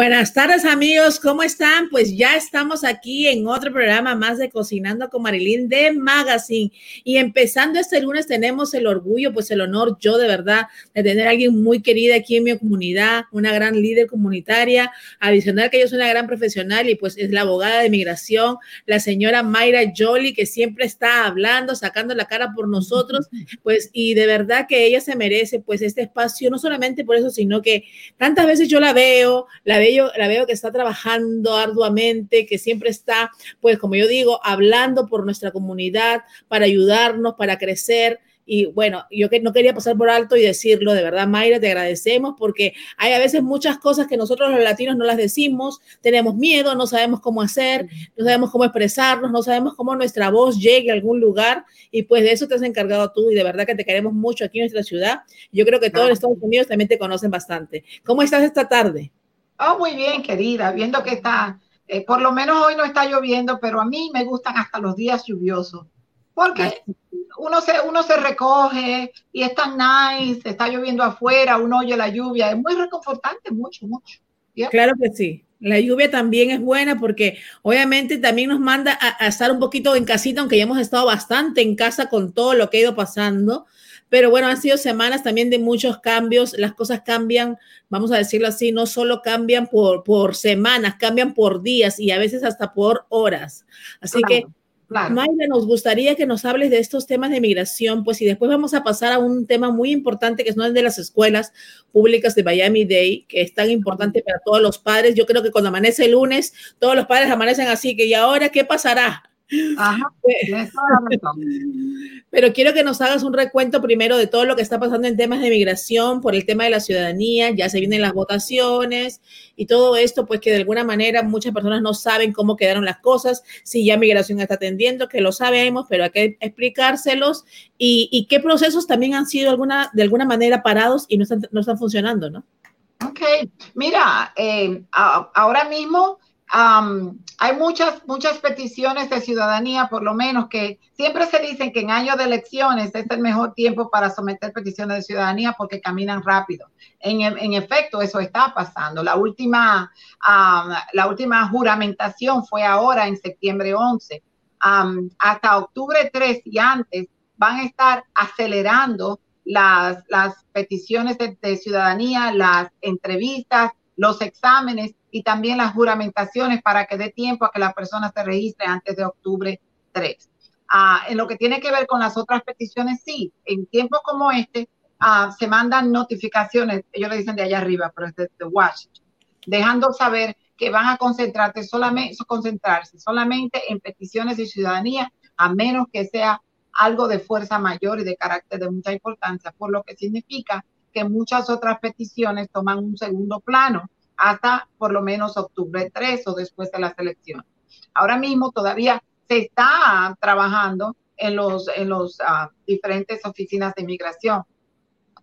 Buenas tardes amigos, ¿cómo están? Pues ya estamos aquí en otro programa más de Cocinando con Marilyn de Magazine y empezando este lunes tenemos el orgullo, pues el honor yo de verdad de tener a alguien muy querida aquí en mi comunidad, una gran líder comunitaria, adicional que yo soy una gran profesional y pues es la abogada de migración, la señora Mayra Jolie que siempre está hablando, sacando la cara por nosotros, pues y de verdad que ella se merece pues este espacio, no solamente por eso, sino que tantas veces yo la veo, la veo, la veo que está trabajando arduamente, que siempre está, pues como yo digo, hablando por nuestra comunidad, para ayudarnos, para crecer. Y bueno, yo que no quería pasar por alto y decirlo, de verdad, Mayra, te agradecemos porque hay a veces muchas cosas que nosotros los latinos no las decimos, tenemos miedo, no sabemos cómo hacer, no sabemos cómo expresarnos, no sabemos cómo nuestra voz llegue a algún lugar y pues de eso te has encargado tú y de verdad que te queremos mucho aquí en nuestra ciudad. Yo creo que todos los Estados Unidos también te conocen bastante. ¿Cómo estás esta tarde? Oh, muy bien, querida, viendo que está, eh, por lo menos hoy no está lloviendo, pero a mí me gustan hasta los días lluviosos, porque uno se, uno se recoge y es tan nice, está lloviendo afuera, uno oye la lluvia, es muy reconfortante, mucho, mucho. Claro que sí. La lluvia también es buena porque obviamente también nos manda a, a, estar un poquito en casita, aunque ya hemos estado bastante en casa con todo lo que ha ido pasando. Pero bueno, han sido semanas también de muchos cambios. Las cosas cambian, vamos a decirlo así, no solo cambian por, por semanas, cambian por días y a veces hasta por horas. Así que, claro. Mayra, nos gustaría que nos hables de estos temas de migración, pues y después vamos a pasar a un tema muy importante que es el de las escuelas públicas de Miami Day, que es tan importante para todos los padres. Yo creo que cuando amanece el lunes, todos los padres amanecen así, que ¿y ahora qué pasará? Ajá, Pero quiero que nos hagas un recuento primero de todo lo que está pasando en temas de migración, por el tema de la ciudadanía, ya se vienen las votaciones y todo esto, pues que de alguna manera muchas personas no saben cómo quedaron las cosas, si ya migración está atendiendo, que lo sabemos, pero hay que explicárselos y, y qué procesos también han sido alguna, de alguna manera parados y no están, no están funcionando, ¿no? Ok, mira, eh, ahora mismo Um, hay muchas, muchas peticiones de ciudadanía, por lo menos que siempre se dicen que en años de elecciones es el mejor tiempo para someter peticiones de ciudadanía porque caminan rápido. En, en efecto, eso está pasando. La última, um, la última juramentación fue ahora en septiembre 11. Um, hasta octubre 3 y antes van a estar acelerando las, las peticiones de, de ciudadanía, las entrevistas, los exámenes y también las juramentaciones para que dé tiempo a que la persona se registre antes de octubre 3. Ah, en lo que tiene que ver con las otras peticiones, sí, en tiempos como este ah, se mandan notificaciones, ellos le dicen de allá arriba, pero es de, de Washington, dejando saber que van a concentrarse solamente, concentrarse solamente en peticiones de ciudadanía, a menos que sea algo de fuerza mayor y de carácter de mucha importancia, por lo que significa que muchas otras peticiones toman un segundo plano hasta por lo menos octubre 3 o después de las elecciones. Ahora mismo todavía se está trabajando en los, en los uh, diferentes oficinas de inmigración,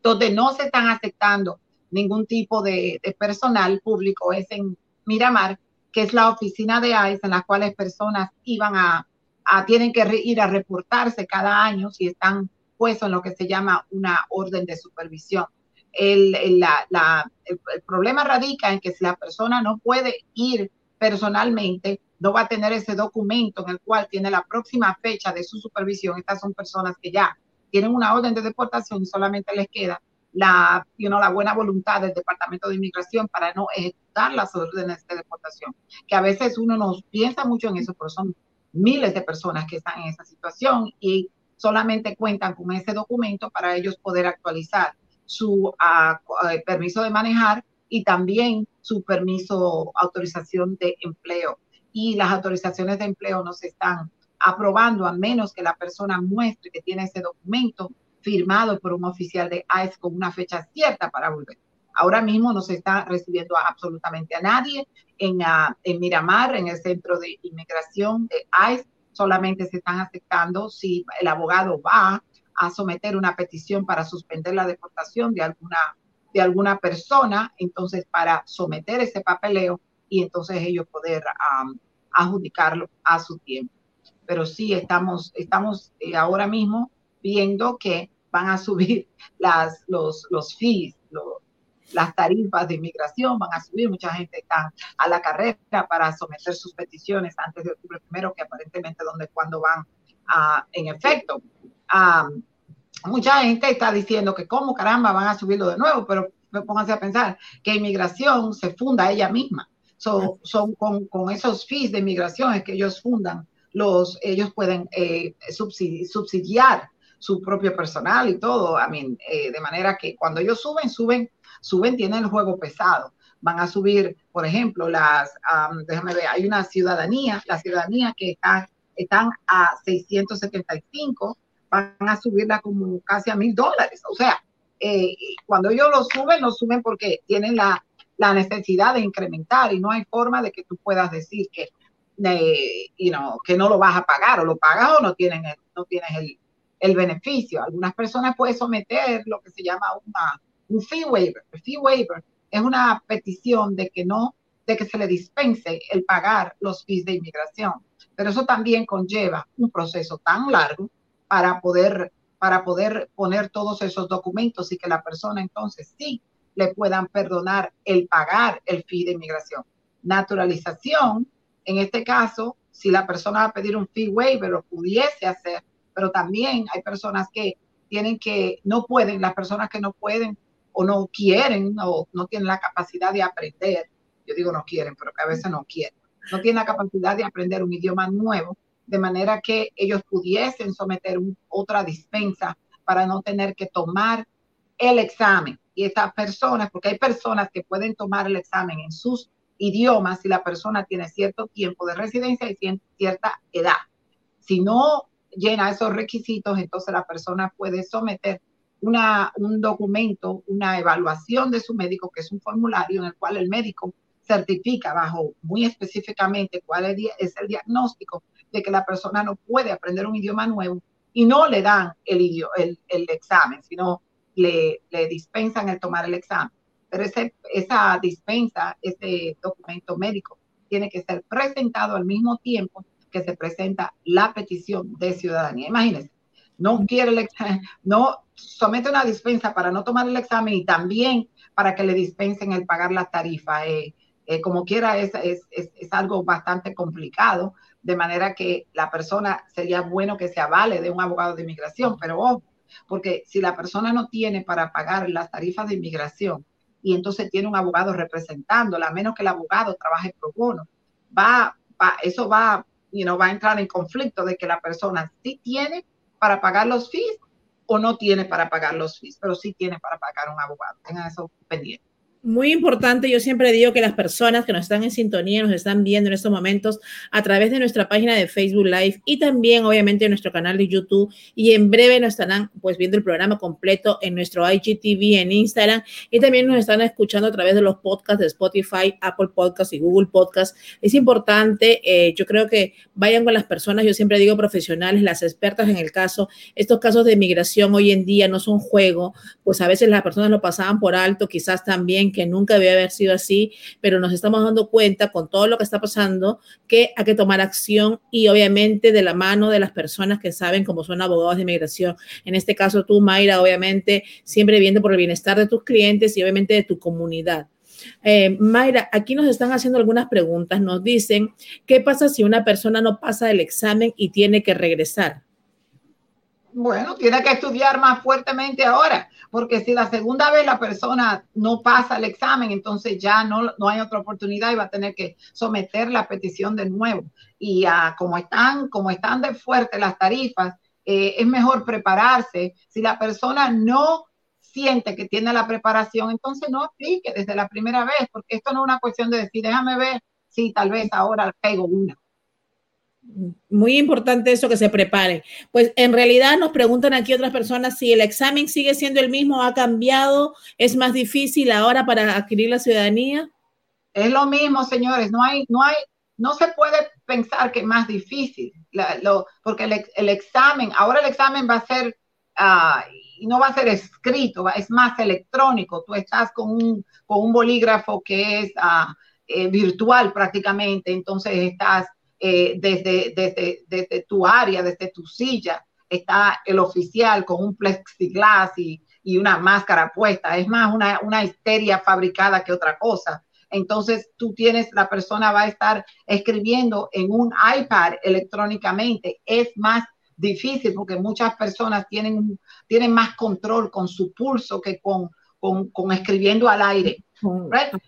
donde no se están aceptando ningún tipo de, personal público, es en Miramar, que es la oficina de ICE en la cual personas iban a, a tienen que ir a reportarse cada año si están puestos en lo que se llama una orden de supervisión el, el, la, el, problema radica en que si la persona no puede ir personalmente, no va a tener ese documento en el cual tiene la próxima fecha de su supervisión. Estas son personas que ya tienen una orden de deportación y solamente les queda la, you know, la buena voluntad del Departamento de Inmigración para no ejecutar las órdenes de deportación. Que a veces uno no piensa mucho en eso, pero son miles de personas que están en esa situación y solamente cuentan con ese documento para ellos poder actualizar su uh, permiso de manejar y también su permiso, autorización de empleo. Y las autorizaciones de empleo no se están aprobando a menos que la persona muestre que tiene ese documento firmado por un oficial de ICE con una fecha cierta para volver. Ahora mismo no se está recibiendo absolutamente a nadie en, uh, en Miramar, en el centro de inmigración de ICE. Solamente se están aceptando si el abogado va a someter una petición para suspender la deportación de alguna, de alguna persona, entonces para someter ese papeleo y entonces ellos poder adjudicarlo a su tiempo. Pero sí estamos, estamos eh, ahora mismo viendo que van a subir las, los, los fees, las tarifas de inmigración van a subir, mucha gente está a la carrera para someter sus peticiones antes de octubre primero, que aparentemente donde cuando van a, en efecto. Mucha gente está diciendo que cómo caramba van a subirlo de nuevo, pero pónganse a pensar que inmigración se funda ella misma. son con, con, esos fees de inmigración que ellos fundan, los, ellos pueden eh, subsidiar su propio personal y todo. I mean, eh, de manera que cuando ellos suben, suben, suben, tienen el juego pesado. Van a subir, por ejemplo, las, déjame ver, hay una ciudadanía, la ciudadanía que están, están a 675, van a subirla como casi a mil dólares. O sea, eh, cuando ellos lo suben, lo suben porque tienen la, la, necesidad de incrementar y no hay forma de que tú puedas decir que, eh, que no lo vas a pagar o lo pagas o no, tienen no tienes el, el beneficio. Algunas personas pueden someter lo que se llama una, un fee waiver. El fee waiver es una petición de que no, de que se le dispense el pagar los fees de inmigración. Pero eso también conlleva un proceso tan largo para poder, para poder poner todos esos documentos y que la persona entonces sí le puedan perdonar el pagar el fee de inmigración. Naturalización, en este caso, si la persona va a pedir un fee waiver o pudiese hacer, pero también hay personas que tienen que, no pueden, las personas que no pueden o no quieren o no tienen la capacidad de aprender, yo digo no quieren, pero que a veces no quieren, no tienen la capacidad de aprender un idioma nuevo, de manera que ellos pudiesen someter otra dispensa para no tener que tomar el examen. Y estas personas, porque hay personas que pueden tomar el examen en sus idiomas si la persona tiene cierto tiempo de residencia y cierta edad. Si no llena esos requisitos, entonces la persona puede someter una, un documento, una evaluación de su médico, que es un formulario en el cual el médico certifica bajo muy específicamente cuál es el diagnóstico de que la persona no puede aprender un idioma nuevo y no le dan el, el, el examen, sino le, le, dispensan el tomar el examen. Pero ese, esa dispensa, ese documento médico, tiene que ser presentado al mismo tiempo que se presenta la petición de ciudadanía. Imagínense, no quiere el examen, no somete una dispensa para no tomar el examen y también para que le dispensen el pagar la tarifa. Eh, eh, como quiera, es, es, es, algo bastante complicado, de manera que la persona sería bueno que se avale de un abogado de inmigración, pero ojo, porque si la persona no tiene para pagar las tarifas de inmigración y entonces tiene un abogado representándola, a menos que el abogado trabaje pro bono, va, va eso va y no va a entrar en conflicto de que la persona sí tiene para pagar los fees o no tiene para pagar los fees, pero sí tiene para pagar un abogado. Tengan eso pendiente. Muy importante, yo siempre digo que las personas que nos están en sintonía, nos están viendo en estos momentos a través de nuestra página de Facebook Live y también obviamente en nuestro canal de YouTube y en breve nos estarán pues viendo el programa completo en nuestro IGTV en Instagram y también nos están escuchando a través de los podcasts de Spotify, Apple Podcasts y Google Podcasts. Es importante, eh, yo creo que vayan con las personas, yo siempre digo profesionales, las expertas en el caso, estos casos de migración hoy en día no son juego, pues a veces las personas lo pasaban por alto, quizás también que nunca debía haber sido así, pero nos estamos dando cuenta con todo lo que está pasando que hay que tomar acción y obviamente de la mano de las personas que saben cómo son abogados de inmigración. En este caso tú, Mayra, obviamente siempre viendo por el bienestar de tus clientes y obviamente de tu comunidad. Eh, Mayra, aquí nos están haciendo algunas preguntas. Nos dicen, ¿qué pasa si una persona no pasa el examen y tiene que regresar? Bueno, tiene que estudiar más fuertemente ahora, porque si la segunda vez la persona no pasa el examen, entonces ya no, no hay otra oportunidad y va a tener que someter la petición de nuevo. Y uh, como, están, como están de fuerte las tarifas, eh, es mejor prepararse. Si la persona no siente que tiene la preparación, entonces no aplique desde la primera vez, porque esto no es una cuestión de decir, déjame ver si tal vez ahora pego una muy importante eso que se prepare. Pues en realidad nos preguntan aquí otras personas si el examen sigue siendo el mismo, ha cambiado, es más difícil ahora para adquirir la ciudadanía. Es lo mismo, señores, no hay, no hay, no se puede pensar que es más difícil, lo, porque el, examen, ahora el examen va a ser, y no va a ser escrito, es más electrónico, tú estás con un, con un bolígrafo que es ah, eh, virtual prácticamente, entonces estás eh, desde, desde, desde tu área, desde tu silla, está el oficial con un plexiglas y, y una máscara puesta, es más una, una histeria fabricada que otra cosa. Entonces tú tienes, la persona va a estar escribiendo en un iPad electrónicamente. Es más difícil porque muchas personas tienen, tienen más control con su pulso que con, con, escribiendo al aire.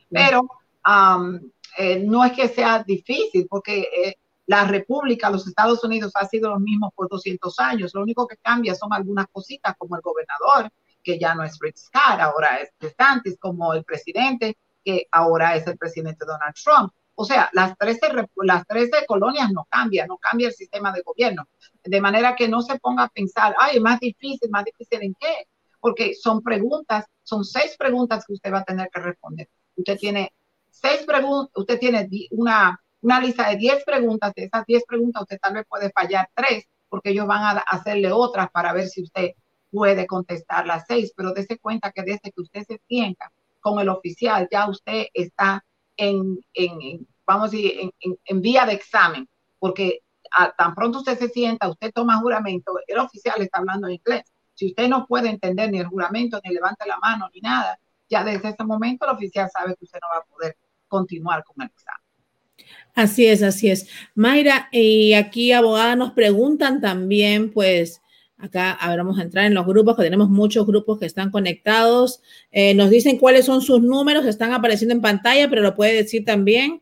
Pero um, eh, no es que sea difícil porque eh, la República, los Estados Unidos, ha sido lo mismo por 200 años. Lo único que cambia son algunas cositas como el gobernador, que ya no es Rick Scott, ahora es DeSantis, como el presidente, que ahora es el presidente Donald Trump. O sea, las 13, las 13 colonias no cambian, no cambia el sistema de gobierno. De manera que no se ponga a pensar, ay, más difícil, más difícil en qué. Porque son preguntas, son seis preguntas que usted va a tener que responder. Usted tiene seis preguntas, usted tiene una, una lista de 10 preguntas. De esas 10 preguntas, usted tal vez puede fallar tres, porque ellos van a hacerle otras para ver si usted puede contestar las seis. Pero dése cuenta que desde que usted se sienta con el oficial, ya usted está en, en, vamos a decir, en, en, vía de examen, porque tan pronto usted se sienta, usted toma juramento, el oficial está hablando en inglés. Si usted no puede entender ni el juramento, ni levanta la mano, ni nada, ya desde ese momento el oficial sabe que usted no va a poder continuar con el examen. Así es, así es. Mayra, y aquí abogada nos preguntan también, pues, Acá a ver, vamos a entrar en los grupos, que tenemos muchos grupos que están conectados. Eh, nos dicen cuáles son sus números, están apareciendo en pantalla, pero lo puede decir también.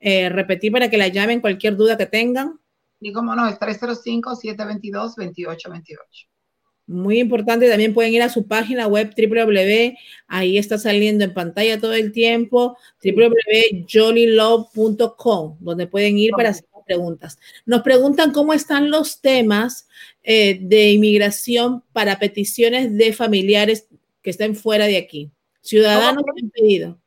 Eh, repetir para que la llamen cualquier duda que tengan. Y como no, es 305-722-2828. Muy importante, también pueden ir a su página web www, ahí está saliendo en pantalla todo el tiempo, www.jolylove.com, donde pueden ir para hacer preguntas. Nos preguntan cómo están los temas eh, de inmigración para peticiones de familiares que estén fuera de aquí. Ciudadanos que han pedido.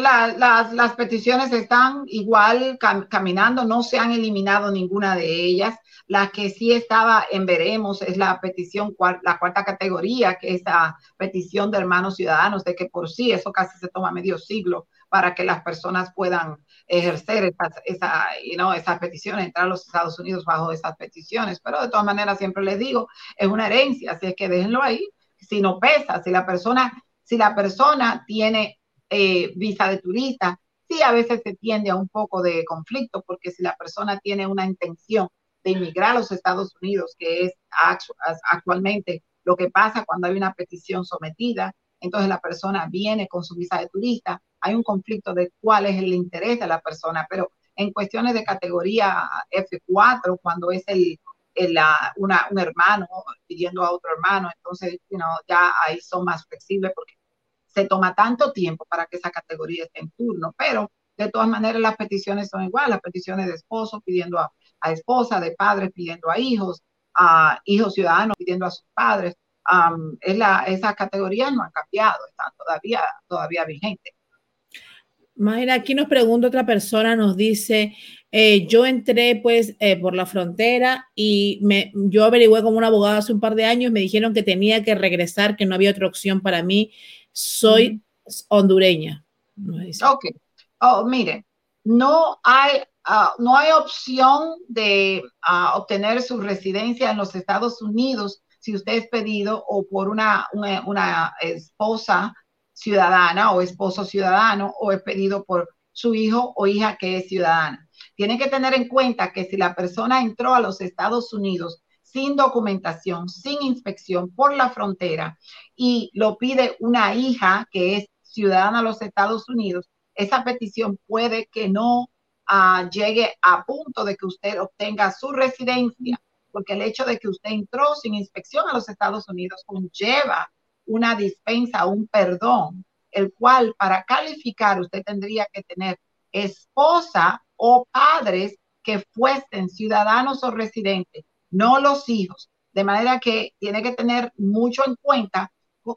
Las, peticiones están igual caminando, no se han eliminado ninguna de ellas. La que sí estaba en veremos es la petición, la cuarta categoría, que es la petición de hermanos ciudadanos, de que por sí eso casi se toma medio siglo para que las personas puedan ejercer esas, esa, esas peticiones, entrar a los Estados Unidos bajo esas peticiones. Pero de todas maneras, siempre les digo, es una herencia, así es que déjenlo ahí. Si no pesa, si la persona, si la persona tiene eh, visa de turista, sí a veces se tiende a un poco de conflicto, porque si la persona tiene una intención de inmigrar a los Estados Unidos, que es actualmente lo que pasa cuando hay una petición sometida, entonces la persona viene con su visa de turista, hay un conflicto de cuál es el interés de la persona, pero en cuestiones de categoría F4, cuando es el, un hermano pidiendo a otro hermano, entonces ya ahí son más flexibles porque se toma tanto tiempo para que esa categoría esté en turno, pero de todas maneras las peticiones son iguales, las peticiones de esposo pidiendo a, esposa, de padres pidiendo a hijos, a hijos ciudadanos pidiendo a sus padres, es la, esas categorías no han cambiado, están todavía, todavía vigentes. Mayra, aquí nos pregunta otra persona, nos dice, eh, yo entré pues eh, por la frontera y me, yo averigué como un abogado hace un par de años, me dijeron que tenía que regresar, que no había otra opción para mí. Soy hondureña. Ok. Oh, mire, no hay, ah, no hay opción de ah, obtener su residencia en los Estados Unidos si usted es pedido o por una, una, una esposa ciudadana o esposo ciudadano o es pedido por su hijo o hija que es ciudadana. Tiene que tener en cuenta que si la persona entró a los Estados Unidos sin documentación, sin inspección por la frontera y lo pide una hija que es ciudadana de los Estados Unidos, esa petición puede que no ah, llegue a punto de que usted obtenga su residencia, porque el hecho de que usted entró sin inspección a los Estados Unidos conlleva una dispensa, un perdón, el cual para calificar usted tendría que tener esposa o padres que fuesen ciudadanos o residentes, no los hijos. De manera que tiene que tener mucho en cuenta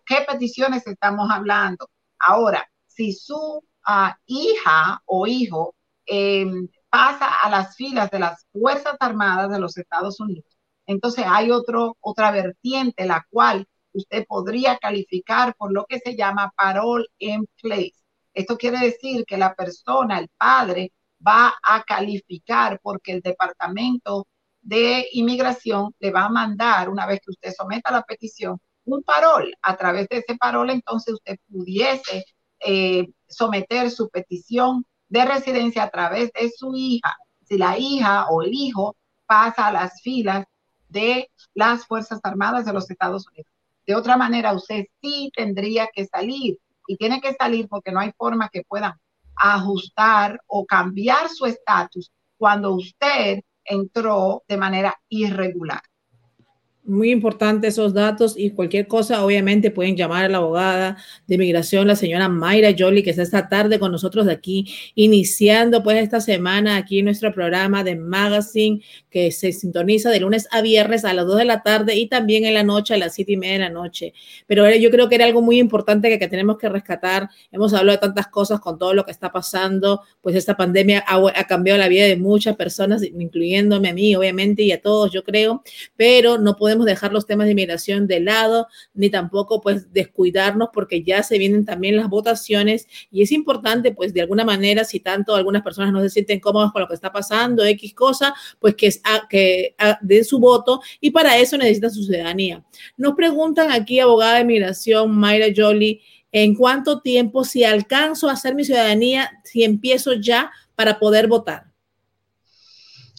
qué peticiones estamos hablando. Ahora, si su ah, hija o hijo em, pasa a las filas de las Fuerzas Armadas de los Estados Unidos, entonces hay otro, otra vertiente, la cual usted podría calificar por lo que se llama parole in place. Esto quiere decir que la persona, el padre, va a calificar porque el departamento de inmigración le va a mandar, una vez que usted someta la petición, un parol. A través de ese parol, entonces usted pudiese eh, someter su petición de residencia a través de su hija. Si la hija o el hijo pasa a las filas de las Fuerzas Armadas de los Estados Unidos. De otra manera, usted sí tendría que salir y tiene que salir porque no hay forma que pueda ajustar o cambiar su estatus cuando usted entró de manera irregular. Muy importante esos datos y cualquier cosa, obviamente pueden llamar a la abogada de inmigración, la señora Mayra Jolie, que está esta tarde con nosotros de aquí, iniciando pues esta semana aquí nuestro programa de Magazine, que se sintoniza de lunes a viernes a las 2 de la tarde y también en la noche a las 7 y media de la noche. Pero yo creo que era algo muy importante que, que tenemos que rescatar. Hemos hablado de tantas cosas con todo lo que está pasando, pues esta pandemia ha, ha cambiado la vida de muchas personas, incluyéndome a mí, obviamente, y a todos, yo creo, pero no podemos dejar los temas de inmigración de lado, ni tampoco pues descuidarnos porque ya se vienen también las votaciones y es importante pues de alguna manera, si tanto algunas personas no se sienten cómodas con lo que está pasando, X cosa, pues que, que den su voto y para eso necesitan su ciudadanía. Nos preguntan aquí, abogada de inmigración, Mayra Jolie, ¿en cuánto tiempo si alcanzo a hacer mi ciudadanía, si empiezo ya para poder votar?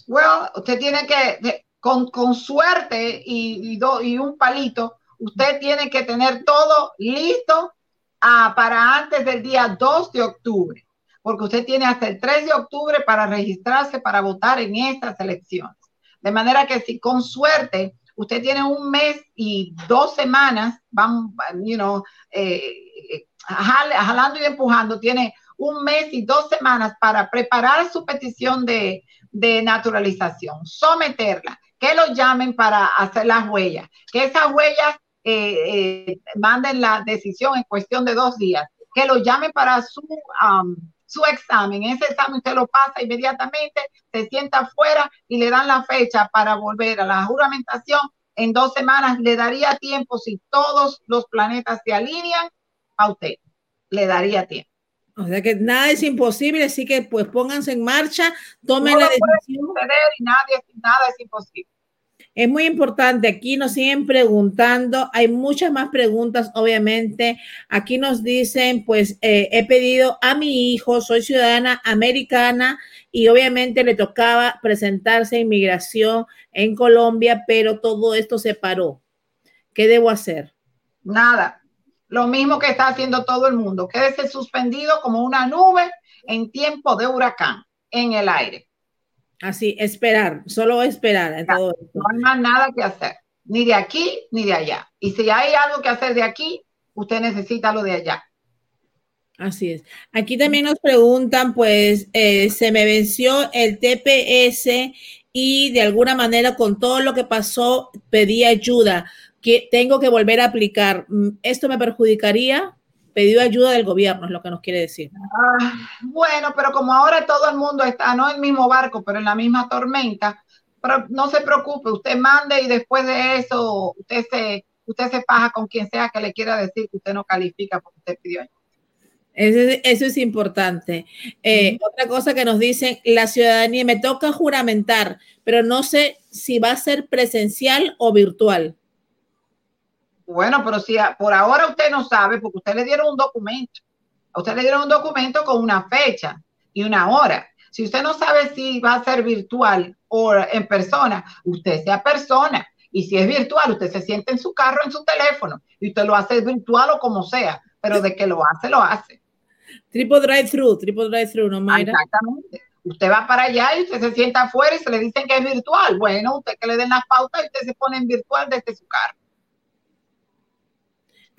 Bueno, usted tiene que, con, suerte y, y, un palito, usted tiene que tener todo listo ah, para antes del día 2 de octubre, porque usted tiene hasta el 3 de octubre para registrarse para votar en estas elecciones. De manera que si con suerte usted tiene un mes y dos semanas, vamos, you know, eh, jalando y empujando, tiene un mes y dos semanas para preparar su petición de, de naturalización, someterla que lo llamen para hacer las huellas, que esas huellas eh, eh, manden la decisión en cuestión de dos días, que lo llamen para su, um, su examen. Ese examen usted lo pasa inmediatamente, se sienta afuera y le dan la fecha para volver a la juramentación. En dos semanas le daría tiempo si todos los planetas se alinean a usted. Le daría tiempo. O sea que nada es imposible, así que pues pónganse en marcha, tomen la decisión. y nadie, nada es imposible. Es muy importante, aquí nos siguen preguntando, hay muchas más preguntas, obviamente. Aquí nos dicen, pues eh, he pedido a mi hijo, soy ciudadana americana y obviamente le tocaba presentarse a inmigración en Colombia, pero todo esto se paró. ¿Qué debo hacer? Nada, lo mismo que está haciendo todo el mundo. Quédese suspendido como una nube en tiempo de huracán en el aire. Así, esperar, solo esperar. no hay más nada que hacer, ni de aquí ni de allá. Y si hay algo que hacer de aquí, usted necesita lo de allá. Así es. Aquí también nos preguntan, pues, eh, se me venció el TPS y de alguna manera con todo lo que pasó pedí ayuda que tengo que volver a aplicar. Mm, ¿Esto me perjudicaría? Pedido ayuda del gobierno, es lo que nos quiere decir. Ah, bueno, pero como ahora todo el mundo está, no en el mismo barco, pero en la misma tormenta, pero no se preocupe, usted mande y después de eso usted se, usted se paja con quien sea que le quiera decir que usted no califica porque usted pidió ayuda. Eso, es importante. Eh, otra cosa que nos dicen, la ciudadanía, me toca juramentar, pero no sé si va a ser presencial o virtual. Bueno, pero si por ahora usted no sabe, porque usted le dieron un documento, a usted le dieron un documento con una fecha y una hora. Si usted no sabe si va a ser virtual o en persona, usted sea persona. Y si es virtual, usted se siente en su carro, en su teléfono, y usted lo hace virtual o como sea, pero de que lo hace, lo hace. Triple drive-thru, triple drive-thru, ¿no, Mayra? Exactamente. Usted va para allá y usted se sienta afuera y se le dicen que es virtual. Bueno, usted que le den las pautas y usted se pone en virtual desde su carro.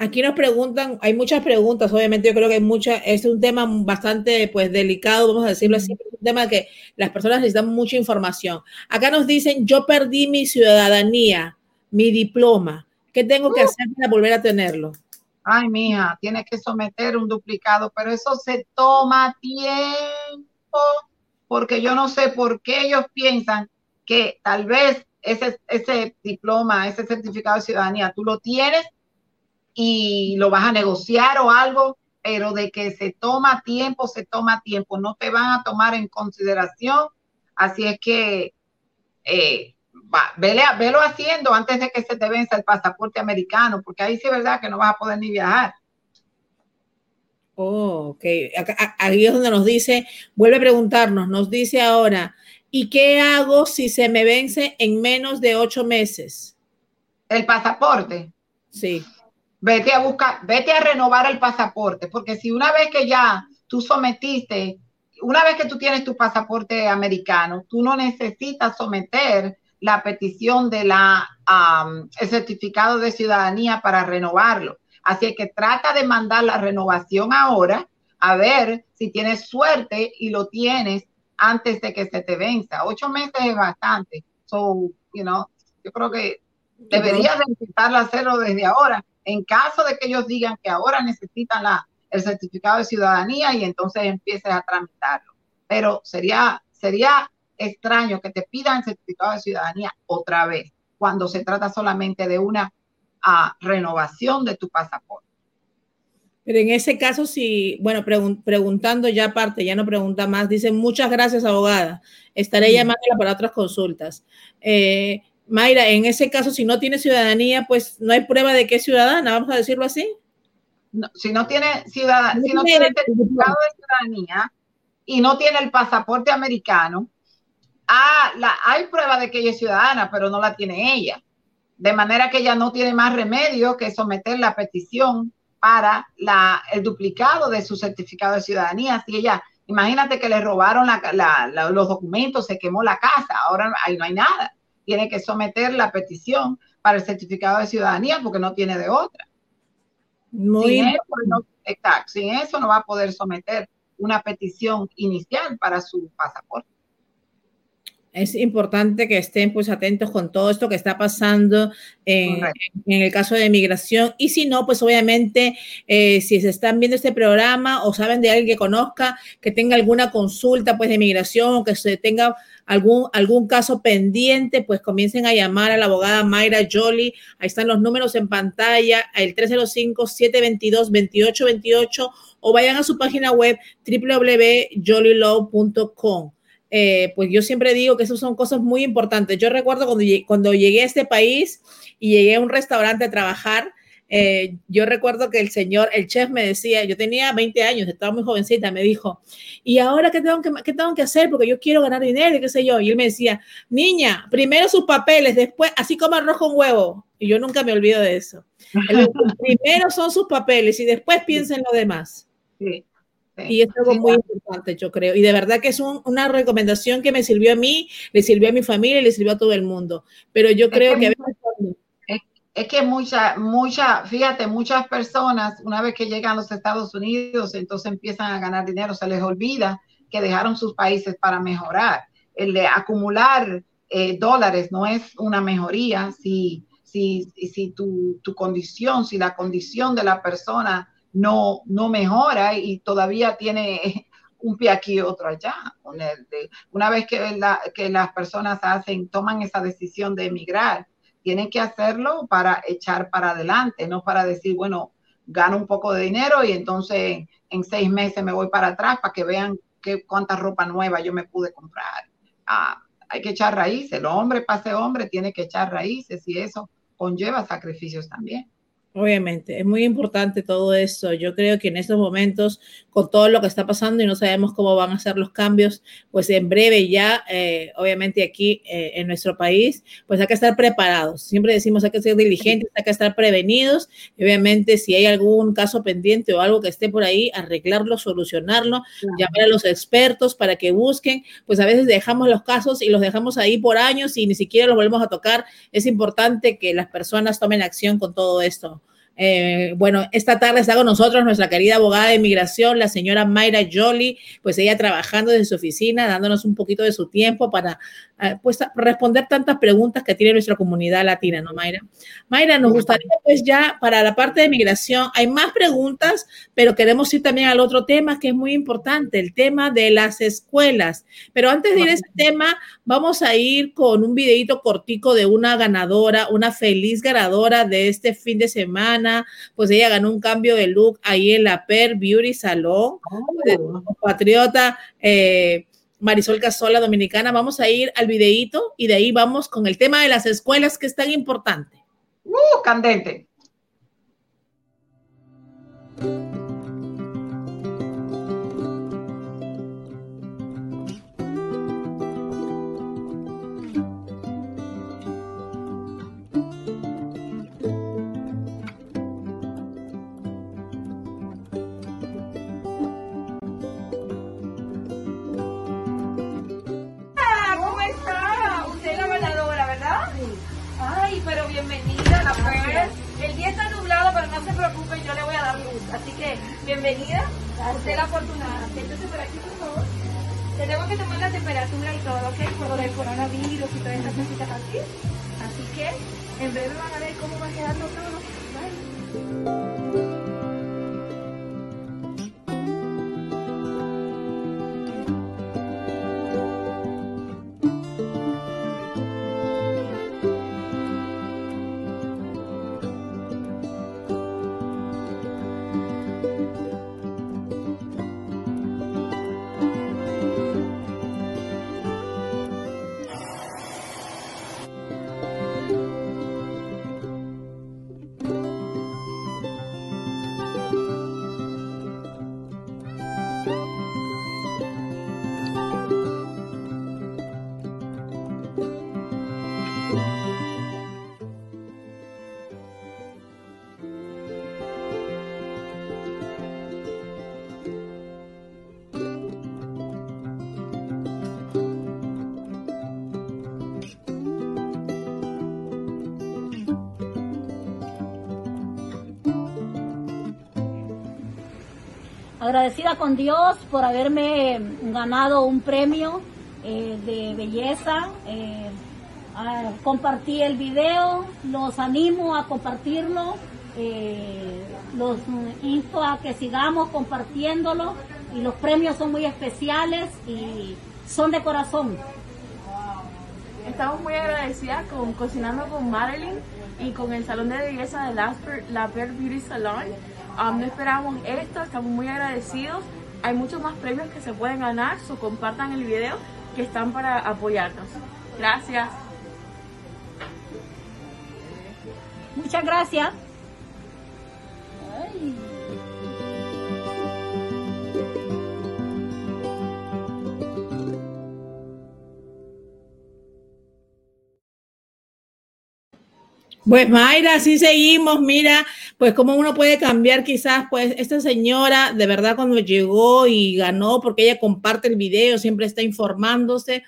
Aquí nos preguntan, hay muchas preguntas, obviamente yo creo que hay muchas, es un tema bastante pues delicado, vamos a decirlo así, es un tema que las personas necesitan mucha información. Acá nos dicen, yo perdí mi ciudadanía, mi diploma, ¿qué tengo que uh. hacer para volver a tenerlo? Ay, mija, tiene que someter un duplicado, pero eso se toma tiempo, porque yo no sé por qué ellos piensan que tal vez ese, ese diploma, ese certificado de ciudadanía, tú lo tienes y lo vas a negociar o algo, pero de que se toma tiempo, se toma tiempo, no te van a tomar en consideración. Así es que eh, va, vele, velo haciendo antes de que se te venza el pasaporte americano, porque ahí sí es verdad que no vas a poder ni viajar. Oh, ok. Ahí es donde nos dice, vuelve a preguntarnos, nos dice ahora, ¿y qué hago si se me vence en menos de ocho meses? El pasaporte. Sí. Vete a buscar, vete a renovar el pasaporte, porque si una vez que ya tú sometiste, una vez que tú tienes tu pasaporte americano, tú no necesitas someter la petición de la el certificado de ciudadanía para renovarlo. Así que trata de mandar la renovación ahora, a ver si tienes suerte y lo tienes antes de que se te venza. Ocho meses es bastante. So, you know, yo creo que deberías de a hacerlo desde ahora. En caso de que ellos digan que ahora necesitan la, el certificado de ciudadanía y entonces empieces a tramitarlo. Pero sería, sería extraño que te pidan certificado de ciudadanía otra vez cuando se trata solamente de una a renovación de tu pasaporte. Pero en ese caso, si, bueno, preguntando ya aparte, ya no pregunta más, dice muchas gracias, abogada. Estaré llamándola para otras consultas. Eh, Mayra, en ese caso, si no tiene ciudadanía, pues no hay prueba de que es ciudadana, vamos a decirlo así. si no tiene ciudadanía, si no tiene certificado de ciudadanía y no tiene el pasaporte americano, ah, la, hay prueba de que ella es ciudadana, pero no la tiene ella. De manera que ella no tiene más remedio que someter la petición para la, el duplicado de su certificado de ciudadanía. Si ella, imagínate que le robaron los documentos, se quemó la casa, ahora ahí no hay nada. Tiene que someter la petición para el certificado de ciudadanía porque no tiene de otra. Muy sin eso, no, exacto, sin eso no va a poder someter una petición inicial para su pasaporte es importante que estén pues atentos con todo esto que está pasando en, el caso de migración y si no, pues obviamente eh, si se están viendo este programa o saben de alguien que conozca que tenga alguna consulta pues de migración o que se tenga algún, algún caso pendiente, pues comiencen a llamar a la abogada Mayra Jolie. Ahí están los números en pantalla, el 305-722-2828 o vayan a su página web www.jollylaw.com. Eh, pues yo siempre digo que esas son cosas muy importantes. Yo recuerdo cuando, cuando llegué a este país y llegué a un restaurante a trabajar, eh, yo recuerdo que el señor, el chef me decía, yo tenía 20 años, estaba muy jovencita, me dijo, ¿y ahora qué tengo que, qué tengo que hacer? Porque yo quiero ganar dinero y qué sé yo. Y él me decía, niña, primero sus papeles, después, así como arroz con huevo. Y yo nunca me olvido de eso. primero son sus papeles y después piensa en lo demás. Sí. Y es algo muy importante, yo creo. Y de verdad que es una recomendación que me sirvió a mí, le sirvió a mi familia y le sirvió a todo el mundo. Pero yo creo que, Es, que mucha, mucha, fíjate, muchas personas, una vez que llegan a los Estados Unidos, entonces empiezan a ganar dinero, se les olvida que dejaron sus países para mejorar. El de acumular eh, dólares no es una mejoría si, si, si tu, tu condición, si la condición de la persona no, no mejora y todavía tiene un pie aquí y otro allá. Una vez que, las personas hacen, toman esa decisión de emigrar, tienen que hacerlo para echar para adelante, no para decir, bueno, gano un poco de dinero y entonces en seis meses me voy para atrás para que vean qué, cuánta ropa nueva yo me pude comprar. Ah, hay que echar raíces, el hombre pase hombre tiene que echar raíces y eso conlleva sacrificios también. Obviamente, es muy importante todo eso. Yo creo que en estos momentos, con todo lo que está pasando y no sabemos cómo van a ser los cambios, pues en breve ya, eh, obviamente aquí eh, en nuestro país, pues hay que estar preparados. Siempre decimos hay que ser diligentes, hay que estar prevenidos. Y obviamente, si hay algún caso pendiente o algo que esté por ahí, arreglarlo, solucionarlo, llamar a los expertos para que busquen. Pues a veces dejamos los casos y los dejamos ahí por años y ni siquiera los volvemos a tocar. Es importante que las personas tomen acción con todo esto. Eh, bueno, esta tarde está con nosotros nuestra querida abogada de inmigración, la señora Mayra Jolie, pues ella trabajando desde su oficina, dándonos un poquito de su tiempo para pues, responder tantas preguntas que tiene nuestra comunidad latina, ¿no, Mayra? Mayra, nos gustaría pues ya para la parte de migración, hay más preguntas, pero queremos ir también al otro tema que es muy importante, el tema de las escuelas. Pero antes de ir a ese tema, vamos a ir con un videito cortico de una ganadora, una feliz ganadora de este fin de semana, pues ella ganó un cambio de look ahí en la Per Beauty Salon, oh. patriota. Eh, Marisol Casola Dominicana. Vamos a ir al videíto y de ahí vamos con el tema de las escuelas que es tan importante. Uh, candente. Bienvenida. Usted la afortunada. Siéntese por aquí, por favor. Tenemos que tomar la temperatura y todo, ¿ok? Por el coronavirus y todas estas cositas así. Así que en breve van a ver cómo va quedando todo. Bye. Agradecida con Dios por haberme ganado un premio eh, de belleza. Eh, compartí el video, los animo a compartirlo, eh, los insto a que sigamos compartiéndolo y los premios son muy especiales y son de corazón. Estamos muy agradecidas con Cocinando con Madeline y con el Salón de Belleza de La Beauty Salon no esperábamos esto, estamos muy agradecidos. Hay muchos más premios que se pueden ganar, so compartan el video que están para apoyarnos. Gracias. Muchas gracias. Pues Mayra, así seguimos, mira, pues cómo uno puede cambiar quizás, pues esta señora de verdad cuando llegó y ganó, porque ella comparte el video, siempre está informándose,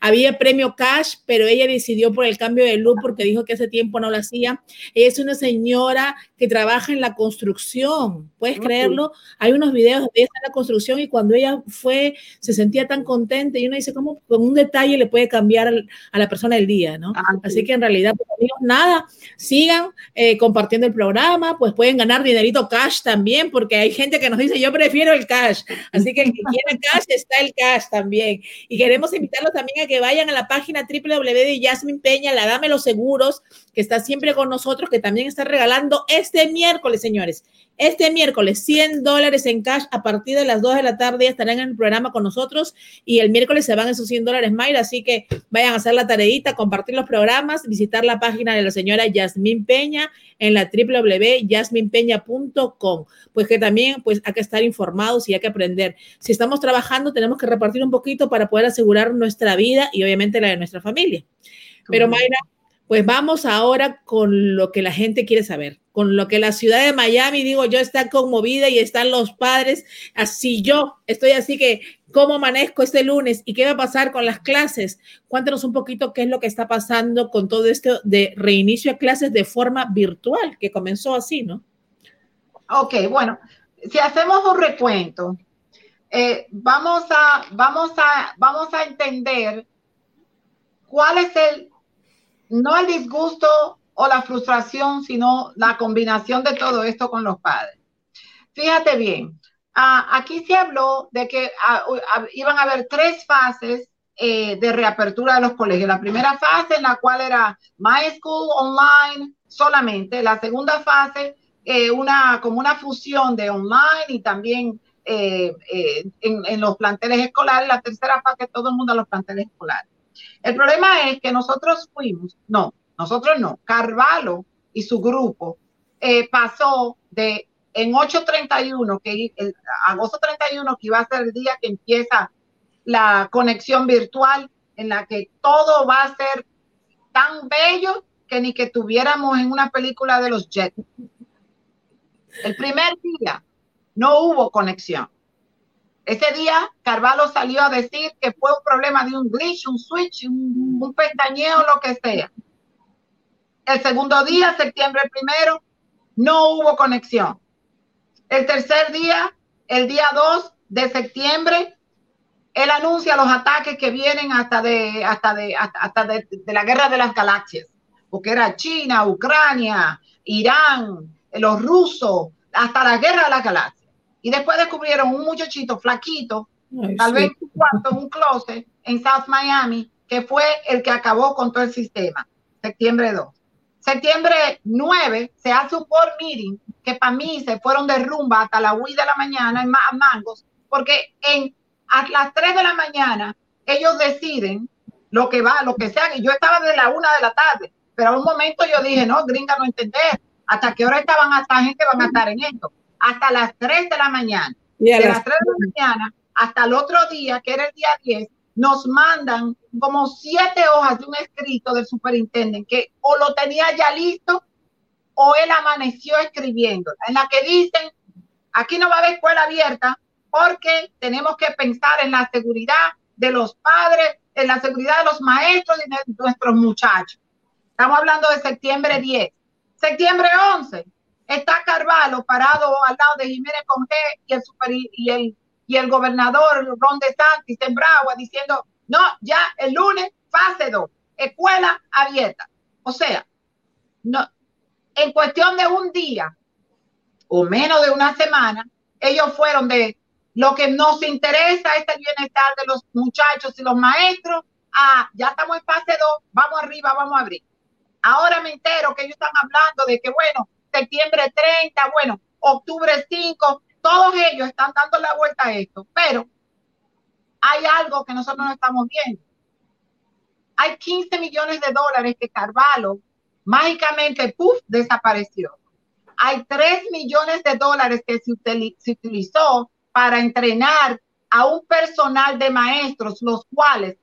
había premio cash, pero ella decidió por el cambio de look porque dijo que hace tiempo no lo hacía. Ella es una señora que trabaja en la construcción, ¿puedes creerlo? Hay unos videos de ella en la construcción y cuando ella fue, se sentía tan contenta y uno dice, ¿cómo con un detalle le puede cambiar a la persona el día, ¿no? Ah, Así que en realidad, pues, nada, sigan eh, compartiendo el programa, pues pueden ganar dinerito cash también, porque hay gente que nos dice, yo prefiero el cash. Así que el que quiera cash, está el cash también. Y queremos invitarlos también a que vayan a la página www de Yasmin Peña, la Dame los Seguros, que está siempre con nosotros, que también está regalando este miércoles, señores. Este miércoles, 100 dólares en cash a partir de las 2 de la tarde estarán en el programa con nosotros y el miércoles se van esos 100 dólares, Mayra. Así que vayan a hacer la tareita, compartir los programas, visitar la página de la señora Yasmin Peña en la www.yasminpeña.com. Pues que también pues hay que estar informados y hay que aprender. Si estamos trabajando, tenemos que repartir un poquito para poder asegurar nuestra vida y obviamente la de nuestra familia. Pero Mayra, pues vamos ahora con lo que la gente quiere saber, con lo que la ciudad de Miami, digo yo, está conmovida y están los padres. Así yo estoy así que, ¿cómo amanezco este lunes? ¿Y qué va a pasar con las clases? Cuéntanos un poquito qué es lo que está pasando con todo esto de reinicio de clases de forma virtual, que comenzó así, ¿no? Ok, bueno, si hacemos un recuento, eh, vamos, a, vamos, a, vamos a entender cuál es el no el disgusto o la frustración, sino la combinación de todo esto con los padres. Fíjate bien, aquí se habló de que iban a haber tres fases eh, de reapertura de los colegios. La primera fase en la cual era My School Online solamente. La segunda fase, eh, una, como una fusión de online y también eh, eh, en, los planteles escolares, la tercera fase todo el mundo a los planteles escolares. El problema es que nosotros fuimos, no, nosotros no, Carvalho y su grupo eh, pasó de en 8.31, que agosto 31, que iba a ser el día que empieza la conexión virtual, en la que todo va a ser tan bello que ni que tuviéramos en una película de los Jets. El primer día no hubo conexión. Ese día Carvalho salió a decir que fue un problema de un glitch, un switch, un, un pestañeo, lo que sea. El segundo día, septiembre primero, no hubo conexión. El tercer día, el día 2 de septiembre, él anuncia los ataques que vienen hasta de, hasta de, hasta de, de la guerra de las galaxias, porque era China, Ucrania, Irán, los rusos, hasta la guerra de las galaxias. Y después descubrieron un muchachito flaquito, tal vez cuarto en un closet en South Miami, que fue el que acabó con todo el sistema. Septiembre 2. Septiembre 9 se hace un board meeting que para mí se fueron de rumba hasta la 8 de la mañana en Mangos, porque en a las 3 de la mañana ellos deciden lo que va, lo que sea. Y yo estaba de la 1 de la tarde, pero a un momento yo dije, no, gringa, no entender. ¿Hasta qué hora estaban hasta gente van a estar en esto? hasta las 3 de la mañana. de las 3 de la mañana hasta el otro día, que era el día 10, nos mandan como siete hojas de un escrito del superintendente que o lo tenía ya listo o él amaneció escribiendo, en la que dicen, aquí no va a haber escuela abierta porque tenemos que pensar en la seguridad de los padres, en la seguridad de los maestros y de nuestros muchachos. Estamos hablando de septiembre 10. Septiembre 11, está Carvalho parado al lado de Jiménez Conté y el, super, y el, y el gobernador Ron DeSantis en Bragua diciendo, no, ya el lunes, fase 2, escuela abierta. O sea, no, en cuestión de un día o menos de una semana, ellos fueron de lo que nos interesa es el bienestar de los muchachos y los maestros, a ya estamos en fase 2, vamos arriba, vamos a abrir. Ahora me entero que ellos están hablando de que, bueno, septiembre 30, bueno, octubre 5, todos ellos están dando la vuelta a esto, pero hay algo que nosotros no estamos viendo. Hay 15 millones de dólares que Carvalho mágicamente, puff, desapareció. Hay 3 millones de dólares que se, se utilizó para entrenar a un personal de maestros, los cuales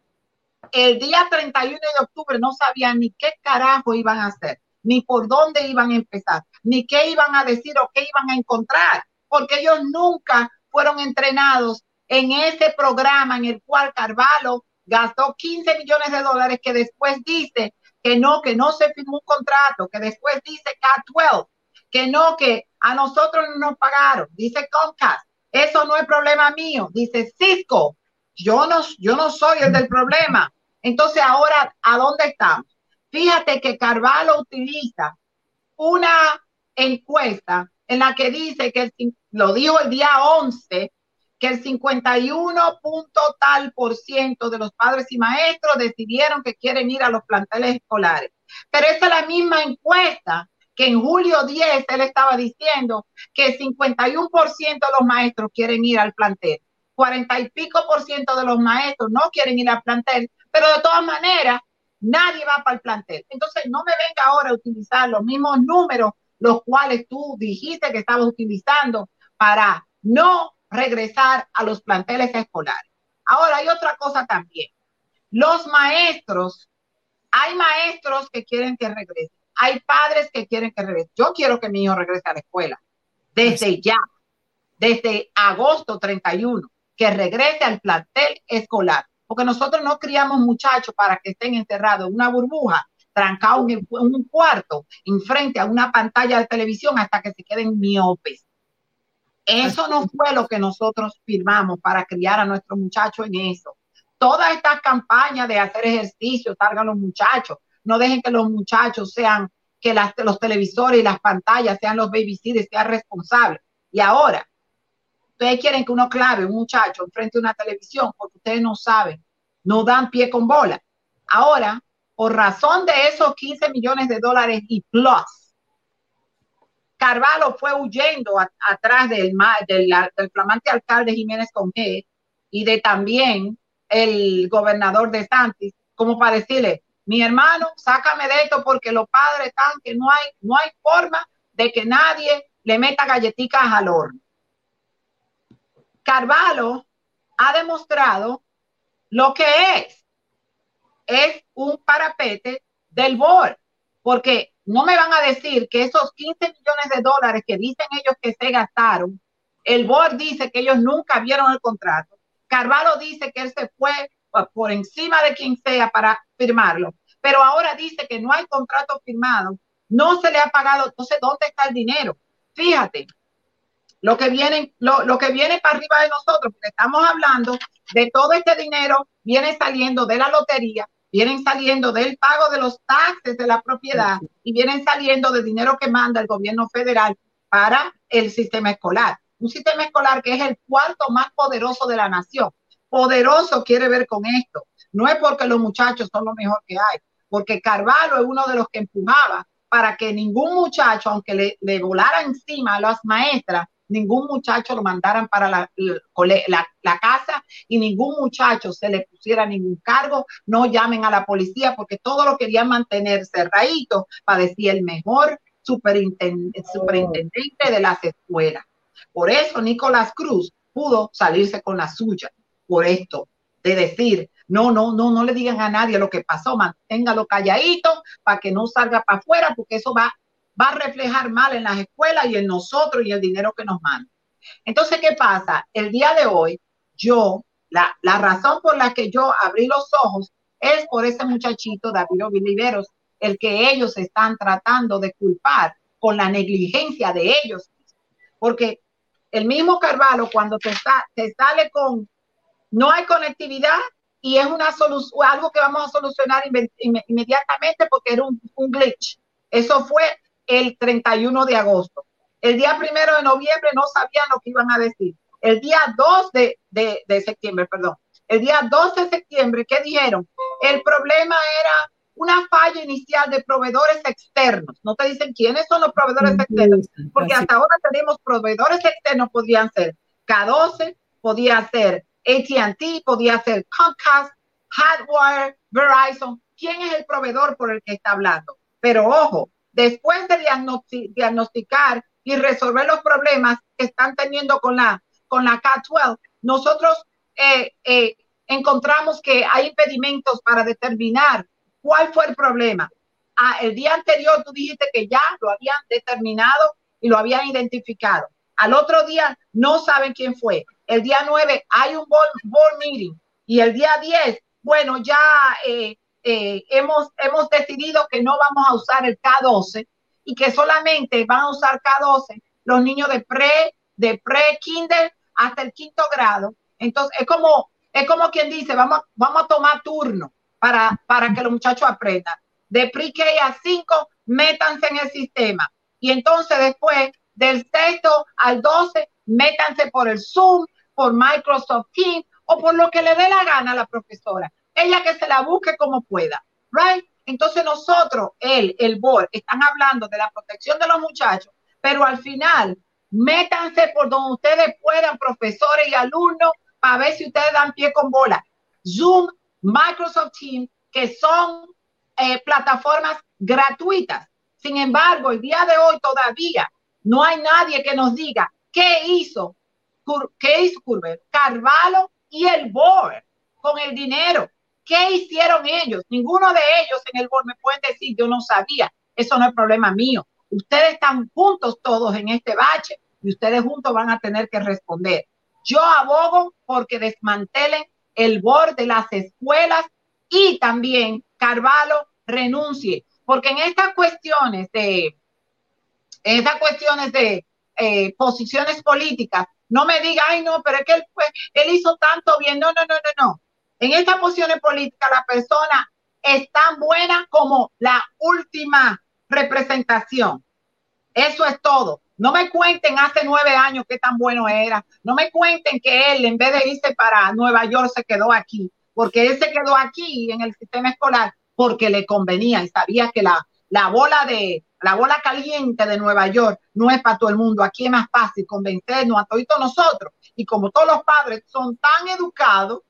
el día 31 de octubre no sabían ni qué carajo iban a hacer ni por dónde iban a empezar, ni qué iban a decir o qué iban a encontrar, porque ellos nunca fueron entrenados en ese programa en el cual Carvalho gastó 15 millones de dólares que después dice que no, que no se firmó un contrato, que después dice Cat12, que no, que a nosotros no nos pagaron, dice Comcast, eso no es problema mío, dice Cisco, yo no, yo no soy el del problema. Entonces ahora, ¿a dónde estamos? Fíjate que Carvalho utiliza una encuesta en la que dice que, lo dijo el día 11, que el 51 punto tal por ciento de los padres y maestros decidieron que quieren ir a los planteles escolares. Pero esa es la misma encuesta que en julio 10 él estaba diciendo que el 51 por ciento de los maestros quieren ir al plantel. 40 y pico por ciento de los maestros no quieren ir al plantel, pero de todas maneras nadie va para el plantel. Entonces, no me venga ahora a utilizar los mismos números, los cuales tú dijiste que estabas utilizando para no regresar a los planteles escolares. Ahora, hay otra cosa también. Los maestros, hay maestros que quieren que regrese, hay padres que quieren que regrese. Yo quiero que mi hijo regrese a la escuela desde ya, desde agosto 31, que regrese al plantel escolar porque nosotros no criamos muchachos para que estén encerrados en una burbuja, trancados en un cuarto, enfrente a una pantalla de televisión hasta que se queden miopes. Eso no fue lo que nosotros firmamos para criar a nuestros muchachos en eso. Todas estas campañas de hacer ejercicio, salgan los muchachos, no dejen que los muchachos sean, que los televisores y las pantallas sean los babysitters, sean responsables. Y ahora, Ustedes quieren que uno clave un muchacho enfrente de una televisión porque ustedes no saben, no dan pie con bola. Ahora, por razón de esos 15 millones de dólares y plus, Carvalho fue huyendo atrás del, flamante alcalde Jiménez Conge y de también el gobernador de Santis, como para decirle, mi hermano, sácame de esto porque los padres están que no hay, no hay forma de que nadie le meta galletitas al horno. Carvalho ha demostrado lo que es. Es un parapete del BOR, porque no me van a decir que esos 15 millones de dólares que dicen ellos que se gastaron, el BOR dice que ellos nunca vieron el contrato. Carvalho dice que él se fue por encima de quien sea para firmarlo, pero ahora dice que no hay contrato firmado, no se le ha pagado, entonces, ¿dónde está el dinero? Fíjate, lo que viene, lo, lo que viene para arriba de nosotros, porque estamos hablando de todo este dinero, viene saliendo de la lotería, vienen saliendo del pago de los taxes de la propiedad y vienen saliendo del dinero que manda el gobierno federal para el sistema escolar. Un sistema escolar que es el cuarto más poderoso de la nación. Poderoso quiere ver con esto. No es porque los muchachos son lo mejor que hay, porque Carvalho es uno de los que empujaba para que ningún muchacho, aunque le, le volara encima a las maestras, ningún muchacho lo mandaran para la, la, casa y ningún muchacho se le pusiera ningún cargo, no llamen a la policía porque todo lo querían mantener cerradito para decir el mejor superintendente, superintendente de las escuelas. Por eso Nicolás Cruz pudo salirse con la suya, por esto, de decir, no, no, no, no le digan a nadie lo que pasó, manténgalo calladito para que no salga para afuera, porque eso va va a reflejar mal en las escuelas y en nosotros y el dinero que nos mandan. Entonces, ¿qué pasa? El día de hoy, yo, la, la razón por la que yo abrí los ojos es por ese muchachito, David Oliveros, el que ellos están tratando de culpar con la negligencia de ellos. Porque el mismo Carvalho, cuando te, te sale con no hay conectividad y es una algo que vamos a solucionar inmediatamente porque era un, un glitch. Eso fue el 31 de agosto. El día primero de noviembre no sabían lo que iban a decir. El día 2 de, de, septiembre, perdón. El día 2 de septiembre, ¿qué dijeron? El problema era una falla inicial de proveedores externos. No te dicen quiénes son los proveedores externos, porque hasta ahora tenemos proveedores externos, podrían ser K12, podía ser ATT, podía ser Comcast, Hardware, Verizon. ¿Quién es el proveedor por el que está hablando? Pero ojo, después de diagnosticar y resolver los problemas que están teniendo con la, con la K-12, nosotros eh, eh, encontramos que hay impedimentos para determinar cuál fue el problema. Ah, el día anterior tú dijiste que ya lo habían determinado y lo habían identificado. Al otro día no saben quién fue. El día 9 hay un board, meeting y el día 10, bueno, ya eh, eh, hemos, hemos decidido que no vamos a usar el K12 y que solamente van a usar K12 los niños de pre, de pre-kinder hasta el quinto grado. Entonces, es como, es como quien dice, vamos, vamos a tomar turno para, para que los muchachos aprendan. De pre-K a 5, métanse en el sistema. Y entonces después, del sexto al 12, métanse por el Zoom, por Microsoft Teams o por lo que le dé la gana a la profesora ella que se la busque como pueda, right? Entonces nosotros, él, el board, están hablando de la protección de los muchachos, pero al final, métanse por donde ustedes puedan, profesores y alumnos, para ver si ustedes dan pie con bola. Zoom, Microsoft Teams, que son eh, plataformas gratuitas. Sin embargo, el día de hoy todavía no hay nadie que nos diga qué hizo, qué hizo Curver, Carvalho y el board con el dinero. ¿Qué hicieron ellos? Ninguno de ellos en el board me pueden decir, yo no sabía. Eso no es problema mío. Ustedes están juntos todos en este bache y ustedes juntos van a tener que responder. Yo abogo porque desmantelen el board de las escuelas y también Carvalho renuncie, porque en estas cuestiones de, en estas cuestiones de eh, posiciones políticas, no me diga, ay no, pero es que él, él hizo tanto bien. No, no, no, no, no. En estas posiciones políticas la persona es tan buena como la última representación. Eso es todo. No me cuenten hace nueve años qué tan bueno era. No me cuenten que él, en vez de irse para Nueva York, se quedó aquí. Porque él se quedó aquí en el sistema escolar porque le convenía y sabía que la, la bola de la bola caliente de Nueva York no es para todo el mundo. Aquí es más fácil convencernos a todos nosotros. Y como todos los padres son tan educados,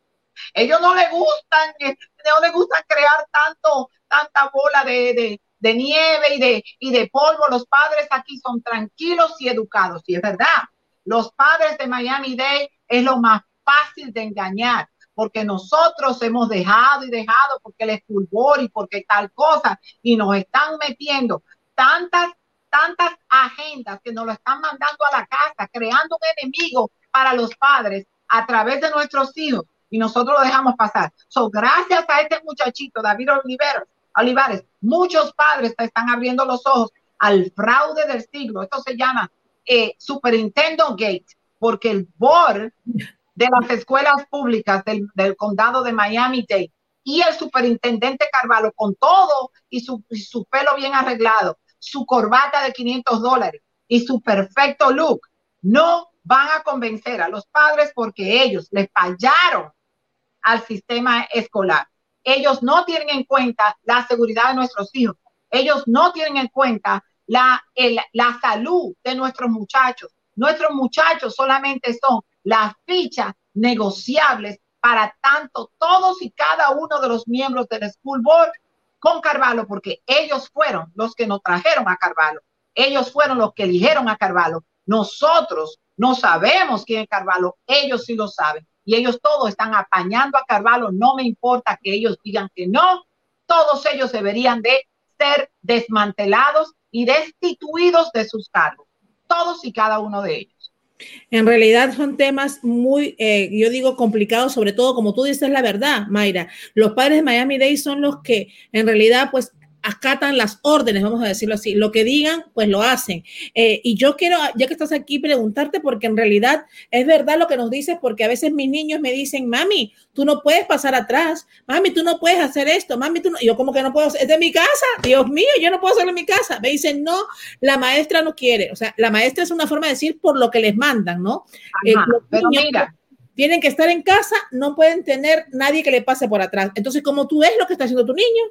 ellos no les gustan, eh, no les gusta crear tanto, tanta bola de, de, nieve y de, y de polvo. Los padres aquí son tranquilos y educados. Y es verdad, los padres de Miami Dade es lo más fácil de engañar porque nosotros hemos dejado y dejado porque el fulgor y porque tal cosa y nos están metiendo tantas, tantas agendas que nos lo están mandando a la casa, creando un enemigo para los padres a través de nuestros hijos y nosotros lo dejamos pasar. So, gracias a este muchachito, David Oliveros, Olivares, muchos padres están abriendo los ojos al fraude del siglo. Esto se llama eh, Superintendent Gate, porque el board de las escuelas públicas del, del condado de Miami-Dade y el superintendente Carvalho con todo y su, y su pelo bien arreglado su corbata de 500 dólares y su perfecto look, no van a convencer a los padres porque ellos les fallaron al sistema escolar. Ellos no tienen en cuenta la seguridad de nuestros hijos. Ellos no tienen en cuenta la, la salud de nuestros muchachos. Nuestros muchachos solamente son las fichas negociables para tanto todos y cada uno de los miembros del School Board con Carvalho porque ellos fueron los que nos trajeron a Carvalho. Ellos fueron los que eligieron a Carvalho. Nosotros no sabemos quién es Carvalho, ellos sí lo saben. Y ellos todos están apañando a Carvalho. No me importa que ellos digan que no. Todos ellos deberían de ser desmantelados y destituidos de sus cargos. Todos y cada uno de ellos. En realidad son temas muy, eh, yo digo, complicados, sobre todo como tú dices la verdad, Mayra. Los padres de Miami Day son los que en realidad pues acatan las órdenes, vamos a decirlo así, lo que digan, pues lo hacen. Eh, y yo quiero, ya que estás aquí, preguntarte, porque en realidad es verdad lo que nos dices, porque a veces mis niños me dicen, mami, tú no puedes pasar atrás, mami, tú no puedes hacer esto, mami, tú no, yo como que no puedo, es de mi casa, Dios mío, yo no puedo hacerlo en mi casa. Me dicen, no, la maestra no quiere, o sea, la maestra es una forma de decir por lo que les mandan, ¿no? Eh, pero mira. Tienen que estar en casa, no pueden tener nadie que le pase por atrás. Entonces, como tú ves lo que está haciendo tu niño,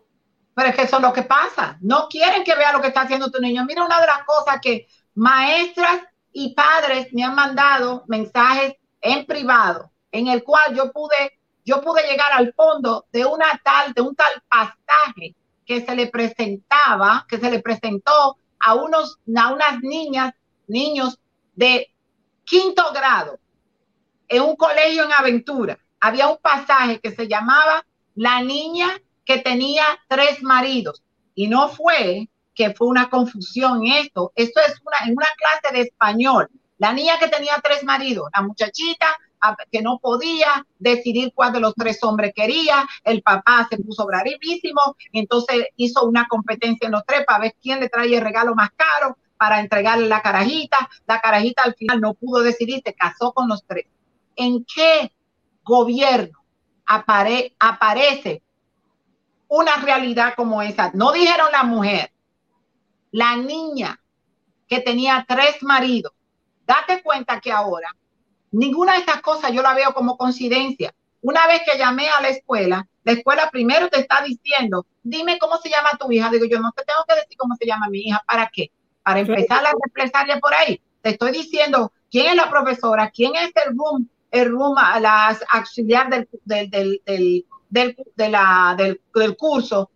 pero es que eso es lo que pasa. No quieren que vea lo que está haciendo tu niño. Mira, una de las cosas que maestras y padres me han mandado mensajes en privado, en el cual yo pude, yo pude llegar al fondo de una tal, de un tal pasaje que se le presentaba, que se le presentó a unos, a unas niñas, niños de quinto grado en un colegio en Aventura. Había un pasaje que se llamaba La niña que tenía tres maridos. Y no fue que fue una confusión esto. Esto es una, en una clase de español. La niña que tenía tres maridos, la muchachita que no podía decidir cuál de los tres hombres quería, el papá se puso bravísimo, entonces hizo una competencia en los tres para ver quién le traía el regalo más caro para entregarle la carajita. La carajita al final no pudo decidir, se casó con los tres. ¿En qué gobierno aparece una realidad como esa. No dijeron la mujer, la niña que tenía tres maridos. Date cuenta que ahora ninguna de estas cosas yo la veo como coincidencia. Una vez que llamé a la escuela, la escuela primero te está diciendo, dime cómo se llama tu hija. Digo, yo no te tengo que decir cómo se llama mi hija. ¿Para qué? Para empezar a represarle por ahí. Te estoy diciendo quién es la profesora, quién es el room, el room, la auxiliar del, del, del del, de la, del, del curso,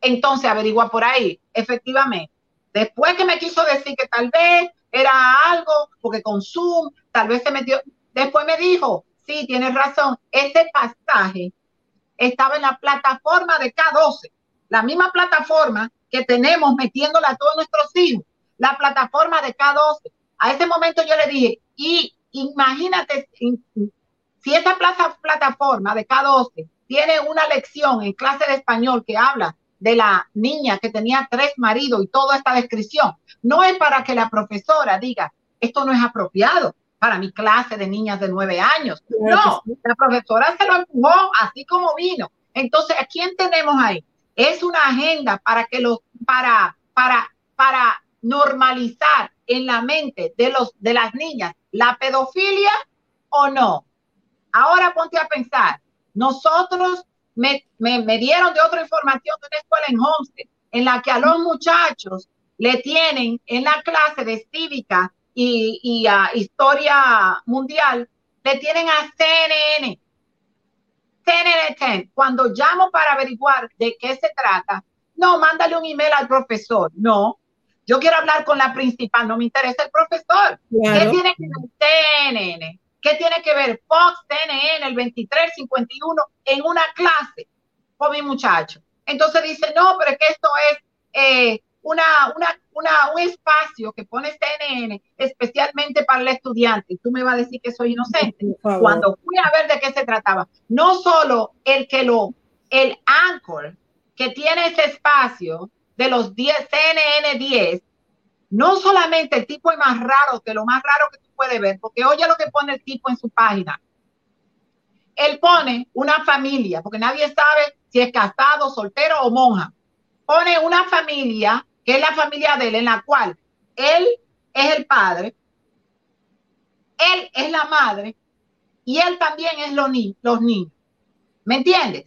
entonces averigua por ahí, efectivamente. Después que me quiso decir que tal vez era algo, porque con Zoom, tal vez se metió, después me dijo, sí, tienes razón, ese pasaje estaba en la plataforma de K12, la misma plataforma que tenemos metiéndola a todos nuestros hijos, la plataforma de K12. A ese momento yo le dije, y imagínate, si esa plataforma de K12 tiene una lección en clase de español que habla de la niña que tenía tres maridos y toda esta descripción, no es para que la profesora diga, esto no es apropiado para mi clase de niñas de nueve años. No, la profesora se lo empujó así como vino. Entonces, ¿a quién tenemos ahí? Es una agenda para que los, para, para, para normalizar en la mente de los, de las niñas la pedofilia o no. Ahora ponte a pensar, nosotros me, me, dieron de otra información de una escuela en Homestead, en la que a los muchachos le tienen en la clase de cívica y, historia mundial, le tienen a CNN. CNN 10. Cuando llamo para averiguar de qué se trata, no, mándale un email al profesor. No, yo quiero hablar con la principal, no me interesa el profesor. ¿Qué tiene que ver CNN? ¿Qué tiene que ver Fox, CNN, el 2351 en una clase con mi muchacho? Entonces dice, no, pero es que esto es eh, una, una, una, un espacio que pone CNN especialmente para el estudiante. Tú me vas a decir que soy inocente. Cuando fui a ver de qué se trataba, no solo el que lo, el anchor que tiene ese espacio de los 10, CNN 10, no solamente el tipo es más raro que lo más raro que tú puedes ver, porque oye lo que pone el tipo en su página. Él pone una familia, porque nadie sabe si es casado, soltero o monja. Pone una familia, que es la familia de él, en la cual él es el padre, él es la madre y él también es los, los niños. ¿Me entiendes?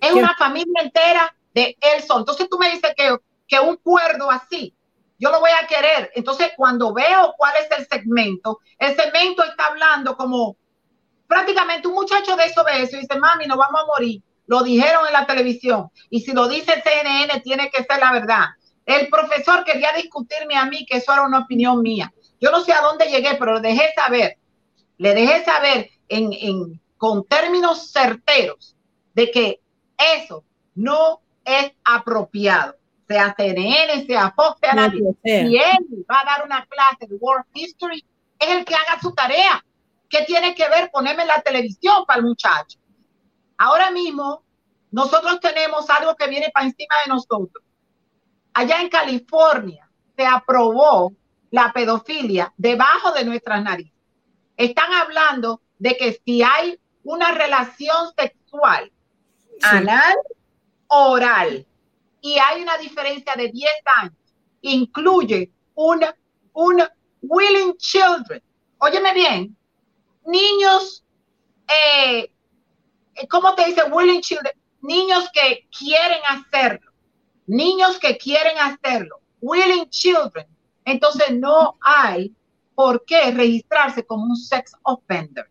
Es una familia entera de él solo. Entonces tú me dices que, que un cuerdo así, yo lo voy a querer. Entonces cuando veo cuál es el segmento, el segmento está hablando como prácticamente un muchacho de eso ve eso y dice, mami, nos vamos a morir. Lo dijeron en la televisión. Y si lo dice CNN, tiene que ser la verdad. El profesor quería discutirme a mí que eso era una opinión mía. Yo no sé a dónde llegué, pero le dejé saber, le dejé saber en, con términos certeros de que eso no es apropiado, sea CNN, sea Fox, sea nadie. Si él va a dar una clase de World History, es el que haga su tarea. ¿Qué tiene que ver ponerme la televisión para el muchacho? Ahora mismo, nosotros tenemos algo que viene para encima de nosotros. Allá en California se aprobó la pedofilia debajo de nuestras narices. Están hablando de que si hay una relación sexual anal, oral. Y hay una diferencia de 10 años. Incluye una, una willing children. Óyeme bien, niños, eh, ¿cómo te dice willing children? Niños que quieren hacerlo. Niños que quieren hacerlo. Willing children. Entonces no hay por qué registrarse como un sex offender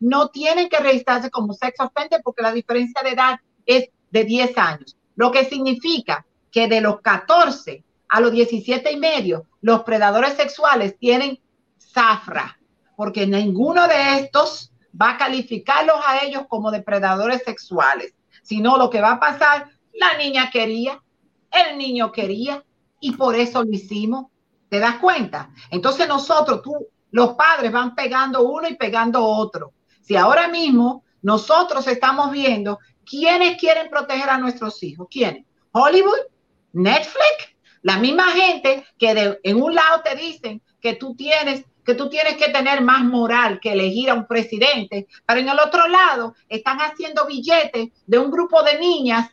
no tienen que registrarse como sex offender porque la diferencia de edad es de 10 años, lo que significa que de los 14 a los 17 y medio, los predadores sexuales tienen zafra, porque ninguno de estos va a calificarlos a ellos como depredadores sexuales, sino lo que va a pasar, la niña quería, el niño quería, y por eso lo hicimos. ¿Te das cuenta? Entonces nosotros, tú, los padres van pegando uno y pegando otro. Si ahora mismo nosotros estamos viendo quiénes quieren proteger a nuestros hijos, ¿quiénes? Hollywood, Netflix, la misma gente que en un lado te dicen que tú tienes que tú tienes que tener más moral que elegir a un presidente, pero en el otro lado están haciendo billetes de un grupo de niñas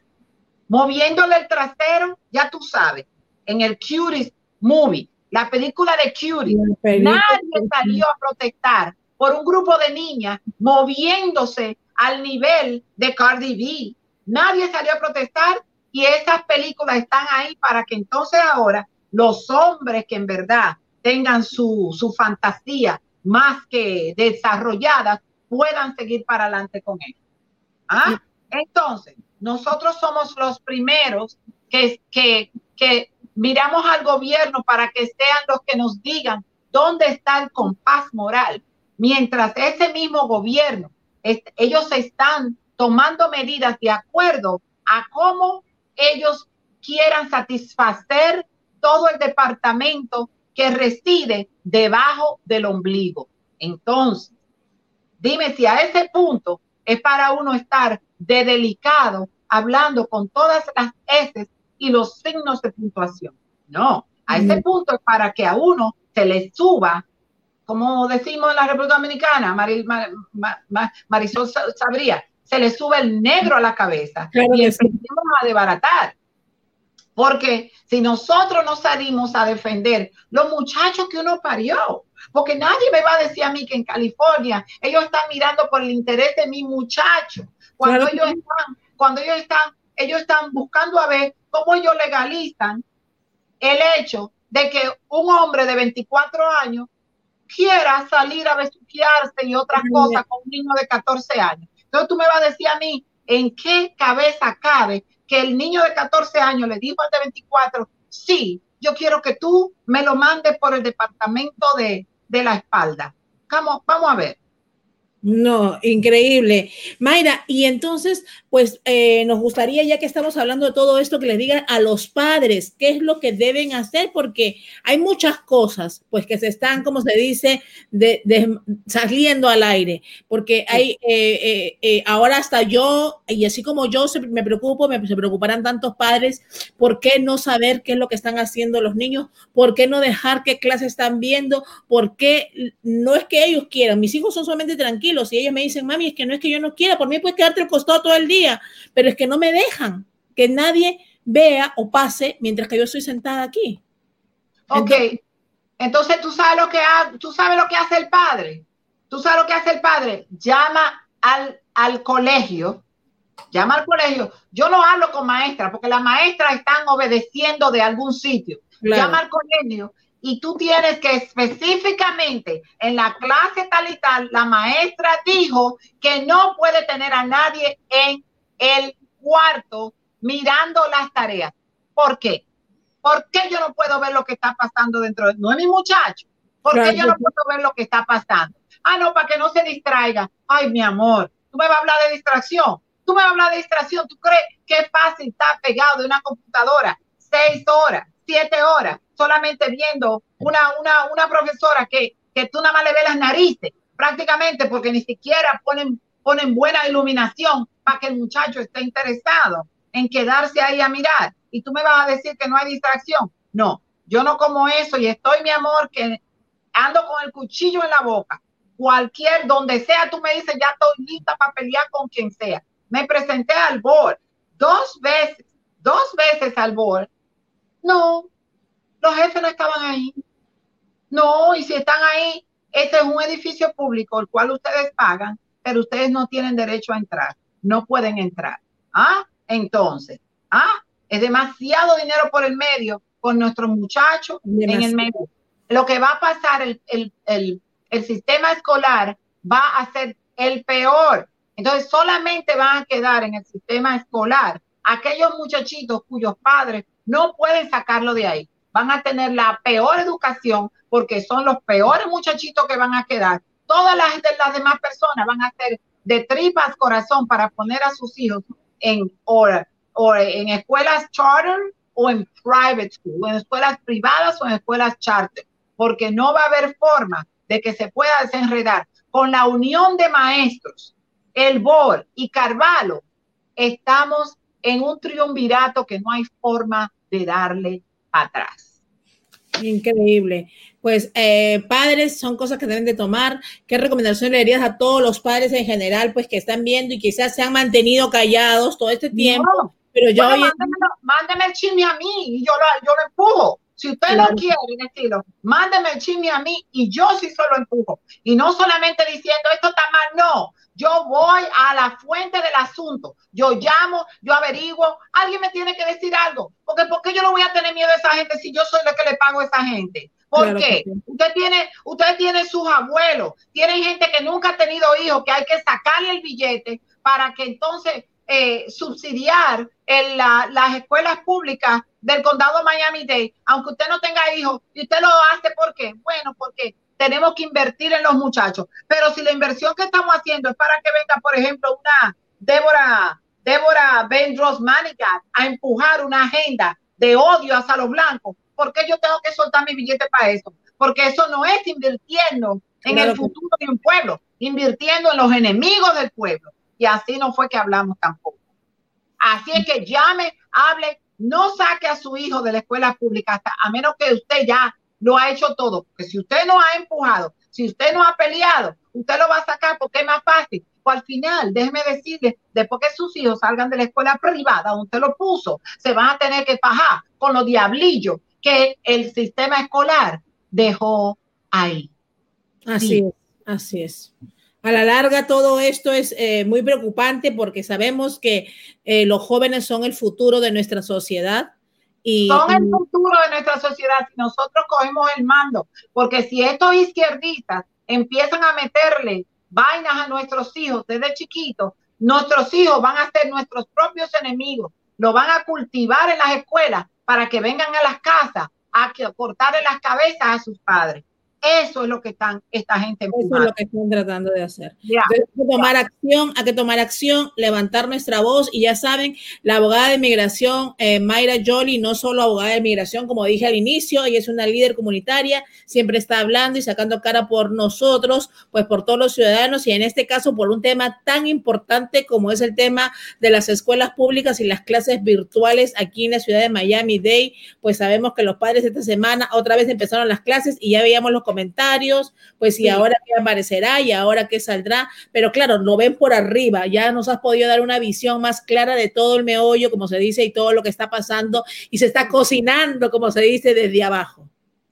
moviéndole el trasero, ya tú sabes, en el Cuties Movie, la película de Cuties, nadie salió a protestar por un grupo de niñas moviéndose al nivel de Cardi B. Nadie salió a protestar y esas películas están ahí para que entonces ahora los hombres que en verdad tengan su, su fantasía más que desarrollada puedan seguir para adelante con él. ¿Ah? Entonces, nosotros somos los primeros que, que, que miramos al gobierno para que sean los que nos digan dónde está el compás moral mientras ese mismo gobierno, ellos están tomando medidas de acuerdo a cómo ellos quieran satisfacer todo el departamento que reside debajo del ombligo. Entonces, dime si a ese punto es para uno estar de delicado hablando con todas las S y los signos de puntuación. No, a ese punto es para que a uno se le suba como decimos en la República Dominicana, Marisol sabría, se le sube el negro a la cabeza y empezamos a desbaratar. Porque si nosotros no salimos a defender los muchachos que uno parió, porque nadie me va a decir a mí que en California ellos están mirando por el interés de mi muchacho, cuando ellos están, cuando ellos están, ellos están buscando a ver cómo ellos legalizan el hecho de que un hombre de 24 años quiera salir a besuquearse y otras cosas con un niño de 14 años. Entonces tú me vas a decir a mí, ¿en qué cabeza cabe que el niño de 14 años le dijo al de 24, sí, yo quiero que tú me lo mandes por el departamento de, de la espalda? Vamos, vamos a ver. No, increíble. Mayra, y entonces, pues eh, nos gustaría, ya que estamos hablando de todo esto, que les digan a los padres qué es lo que deben hacer, porque hay muchas cosas, pues que se están, como se dice, de, saliendo al aire, porque hay, eh, eh, ahora hasta yo, y así como yo me preocupo, me, se preocuparán tantos padres, ¿por qué no saber qué es lo que están haciendo los niños? ¿Por qué no dejar qué clase están viendo? ¿Por qué no es que ellos quieran? Mis hijos son solamente tranquilos y ellos me dicen, mami, es que no es que yo no quiera, por mí puedes quedarte al costado todo el día, pero es que no me dejan que nadie vea o pase mientras que yo estoy sentada aquí. Ok, entonces, tú sabes lo que tú sabes lo que hace el padre. Tú sabes lo que hace el padre. Llama al, al colegio. Llama al colegio. Yo no hablo con maestras porque las maestras están obedeciendo de algún sitio. Llama al colegio y tú tienes que específicamente en la clase tal y tal, la maestra dijo que no puede tener a nadie en el cuarto mirando las tareas. ¿Por qué? ¿Por qué yo no puedo ver lo que está pasando dentro de... No es mi muchacho. ¿Por qué yo no puedo ver lo que está pasando? Ah, no, para que no se distraiga. Ay, mi amor, tú me vas a hablar de distracción. Tú me vas a hablar de distracción. ¿Tú crees que es fácil estar pegado de una computadora seis horas, siete horas? Solamente viendo una, una, una profesora que, que tú nada más le ves las narices, prácticamente porque ni siquiera ponen, ponen buena iluminación para que el muchacho esté interesado en quedarse ahí a mirar. Y tú me vas a decir que no hay distracción. No, yo no como eso y estoy, mi amor, que ando con el cuchillo en la boca. Cualquier, donde sea, tú me dices, ya estoy lista para pelear con quien sea. Me presenté al board dos veces, dos veces al board. No, los jefes no estaban ahí. No, y si están ahí, este es un edificio público, el cual ustedes pagan, pero ustedes no tienen derecho a entrar. No pueden entrar. ¿Ah? Entonces, ¿ah? Es demasiado dinero por el medio con nuestros muchachos en el medio. Lo que va a pasar, el, el, el sistema escolar va a ser el peor. Entonces, solamente van a quedar en el sistema escolar aquellos muchachitos cuyos padres no pueden sacarlo de ahí van a tener la peor educación porque son los peores muchachitos que van a quedar. Todas las, demás personas van a ser de tripas corazón para poner a sus hijos en, o, en escuelas charter o en private school, en escuelas privadas o en escuelas charter, porque no va a haber forma de que se pueda desenredar. Con la unión de maestros, el BOR y Carvalho, estamos en un triunvirato que no hay forma de darle atrás. Increíble. Pues eh, padres son cosas que deben de tomar. ¿Qué recomendación le darías a todos los padres en general, pues que están viendo y quizás se han mantenido callados todo este tiempo? pero yo mándeme, el chisme a mí y yo lo, yo lo empujo. Si usted no quiere decirlo, mándeme el chisme a mí y yo sí solo empujo. Y no solamente diciendo esto está mal, no. Yo voy a la fuente del asunto. Yo llamo, yo averiguo. Alguien me tiene que decir algo. Porque ¿por qué yo no voy a tener miedo a esa gente si yo soy la que le pago a esa gente? ¿Por qué? Usted tiene, usted tiene sus abuelos, tienen gente que nunca ha tenido hijos, que hay que sacarle el billete para que entonces eh, subsidiar en las escuelas públicas del condado Miami-Dade, aunque usted no tenga hijos, y usted lo hace, ¿por qué? Bueno, porque tenemos que invertir en los muchachos. Pero si la inversión que estamos haciendo es para que venga, por ejemplo, una Débora, Débora Bendros Manigat a empujar una agenda de odio hacia los blancos, ¿por qué yo tengo que soltar mi billete para eso? Porque eso no es invirtiendo en el futuro de un pueblo, invirtiendo en los enemigos del pueblo. Y así no fue que hablamos tampoco. Así es que llame, hable, no saque a su hijo de la escuela pública, hasta, a menos que usted ya lo ha hecho todo. Porque si usted no ha empujado, si usted no ha peleado, usted lo va a sacar porque es más fácil. Pues al final, déjeme decirle, después que sus hijos salgan de la escuela privada donde usted lo puso, se van a tener que pagar con los diablillos que el sistema escolar dejó ahí. Así es, así es. A la larga, todo esto es eh, muy preocupante porque sabemos que eh, los jóvenes son el futuro de nuestra sociedad Y, Son el futuro de nuestra sociedad si nosotros cogemos el mando, porque si estos izquierdistas empiezan a meterle vainas a nuestros hijos desde chiquitos, nuestros hijos van a ser nuestros propios enemigos, lo van a cultivar en las escuelas para que vengan a las casas a cortarle las cabezas a sus padres. Eso es lo que están esta gente Eso es lo que están tratando de hacer. hay que tomar acción, hay que tomar acción, levantar nuestra voz. Y ya saben, la abogada de migración, eh, Mayra Jolie, no solo abogada de migración, como dije al inicio, ella es una líder comunitaria, siempre está hablando y sacando cara por nosotros, pues por todos los ciudadanos y en este caso por un tema tan importante como es el tema de las escuelas públicas y las clases virtuales aquí en la ciudad de Miami Dade, pues sabemos que los padres esta semana otra vez empezaron las clases y ya veíamos los comentarios, pues y ahora qué aparecerá y ahora qué saldrá, pero claro, lo ven por arriba, ya nos has podido dar una visión más clara de todo el meollo, como se dice, y todo lo que está pasando y se está cocinando, como se dice, desde abajo.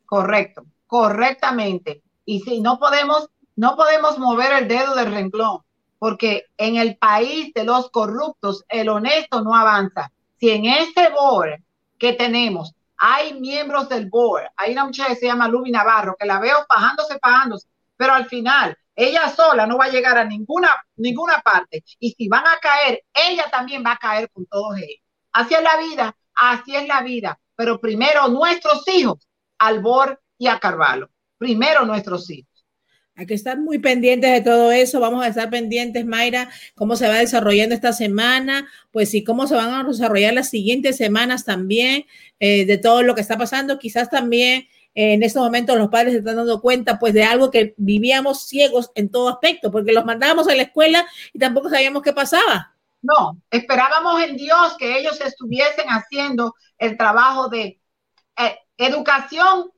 Correcto, correctamente. Y si no podemos, no podemos mover el dedo del renglón, porque en el país de los corruptos, el honesto no avanza. Si en este board que tenemos hay miembros del board, hay una muchacha que se llama Luby Navarro, que la veo pajándose, pajándose, pero al final ella sola no va a llegar a ninguna, ninguna parte. Y si van a caer, ella también va a caer con todos ellos. Así es la vida, así es la vida. Pero primero nuestros hijos, al board y a Carvalho. Primero nuestros hijos. Hay que estar muy pendientes de todo eso. Vamos a estar pendientes, Mayra, cómo se va desarrollando esta semana, pues y cómo se van a desarrollar las siguientes semanas también eh, de todo lo que está pasando. Quizás también eh, en estos momentos los padres se están dando cuenta pues de algo que vivíamos ciegos en todo aspecto, porque los mandábamos a la escuela y tampoco sabíamos qué pasaba. No, esperábamos en Dios que ellos estuviesen haciendo el trabajo de eh, educación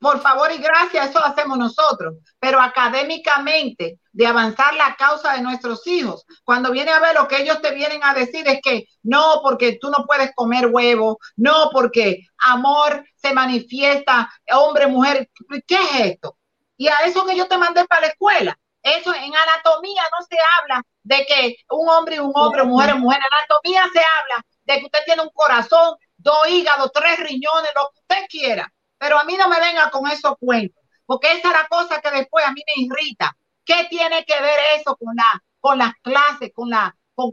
por favor y gracias, eso lo hacemos nosotros, pero académicamente de avanzar la causa de nuestros hijos. Cuando viene a ver lo que ellos te vienen a decir es que no, porque tú no puedes comer huevo, no, porque amor se manifiesta, hombre, mujer, ¿qué es esto? Y a eso que yo te mandé para la escuela, eso en anatomía no se habla de que un hombre y un hombre, mujer y mujer, en anatomía se habla de que usted tiene un corazón, dos hígados, tres riñones, lo que usted quiera pero a mí no me venga con esos cuentos, porque esa es la cosa que después a mí me irrita. ¿Qué tiene que ver eso con, la, con las clases, con, la, con,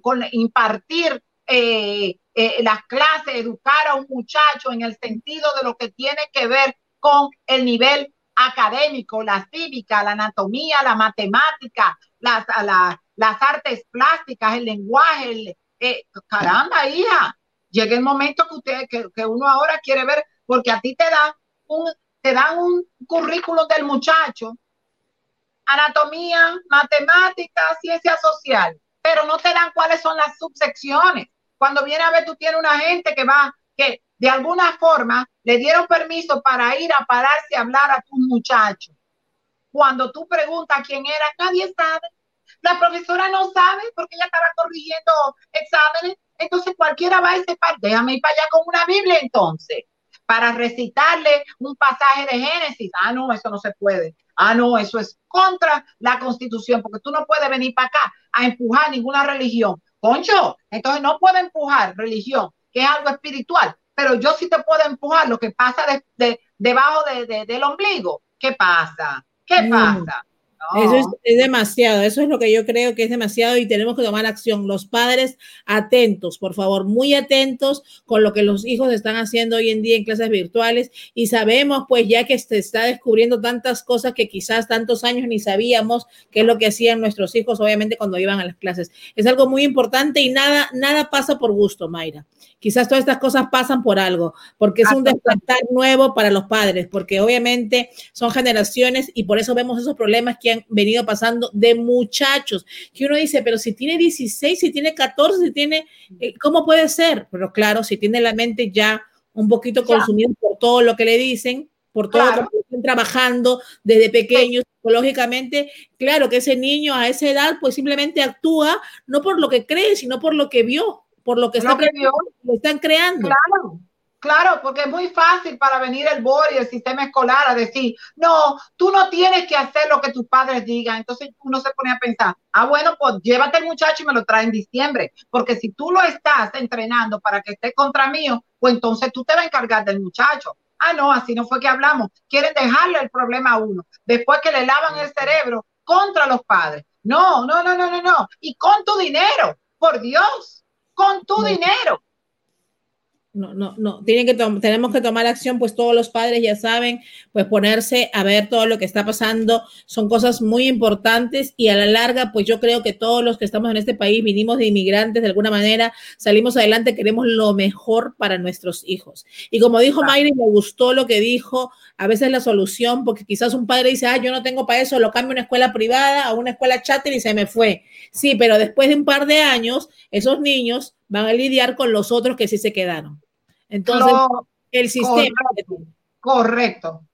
con, impartir eh, eh, las clases, educar a un muchacho en el sentido de lo que tiene que ver con el nivel académico, la cívica, la anatomía, la matemática, las, las artes plásticas, el lenguaje, eh, caramba, hija, llega el momento que usted, que, que, uno ahora quiere ver porque a ti te dan un, te dan un currículum del muchacho, anatomía, matemática, ciencia social, pero no te dan cuáles son las subsecciones. Cuando viene a ver, tú tienes una gente que va, que de alguna forma le dieron permiso para ir a pararse a hablar a tu muchacho. Cuando tú preguntas quién era, nadie sabe. La profesora no sabe porque ella estaba corrigiendo exámenes. Entonces cualquiera va a ese par. Déjame ir para allá con una Biblia entonces para recitarle un pasaje de Génesis. Ah, no, eso no se puede. Ah, no, eso es contra la constitución, porque tú no puedes venir para acá a empujar ninguna religión. Concho, entonces no puedo empujar religión, que es algo espiritual, pero yo sí te puedo empujar lo que pasa de, debajo del ombligo. ¿Qué pasa? ¿Qué mm. pasa? Eso es, demasiado, eso es lo que yo creo que es demasiado y tenemos que tomar acción. Los padres atentos, por favor, muy atentos con lo que los hijos están haciendo hoy en día en clases virtuales y sabemos pues ya que se está descubriendo tantas cosas que quizás tantos años ni sabíamos qué es lo que hacían nuestros hijos obviamente cuando iban a las clases. Es algo muy importante y nada, nada pasa por gusto, Mayra. Quizás todas estas cosas pasan por algo, porque es un despertar nuevo para los padres, porque obviamente son generaciones y por eso vemos esos problemas que han venido pasando de muchachos, que uno dice, pero si tiene 16, si tiene 14, si tiene, eh, ¿cómo puede ser? Pero claro, si tiene la mente ya un poquito consumida por todo lo que le dicen, por todo lo que están trabajando desde pequeños psicológicamente, claro que ese niño a esa edad pues simplemente actúa no por lo que cree, sino por lo que vio por lo que, está lo están creando. Claro, claro, porque es muy fácil para venir el BOR y el sistema escolar a decir, no, tú no tienes que hacer lo que tus padres digan. Entonces uno se pone a pensar, ah, bueno, pues llévate el muchacho y me lo trae en diciembre, porque si tú lo estás entrenando para que esté contra mío, pues entonces tú te vas a encargar del muchacho. Ah, no, así no fue que hablamos. Quieren dejarle el problema a uno. Después que le lavan el cerebro contra los padres. No, no, no, no, no, no. Y con tu dinero, por Dios, con tu dinero no, no, no, tienen que tenemos que tomar acción, pues todos los padres ya saben, pues ponerse a ver todo lo que está pasando, son cosas muy importantes y a la larga, pues yo creo que todos los que estamos en este país vinimos de inmigrantes de alguna manera, salimos adelante, queremos lo mejor para nuestros hijos. Y como dijo Mayra, me gustó lo que dijo, a veces la solución, porque quizás un padre dice, ah, yo no tengo para eso, lo cambio a una escuela privada, a una escuela cháter y se me fue. Sí, pero después de un par de años, esos niños van a lidiar con los otros que sí se quedaron. Entonces, el sistema. correcto.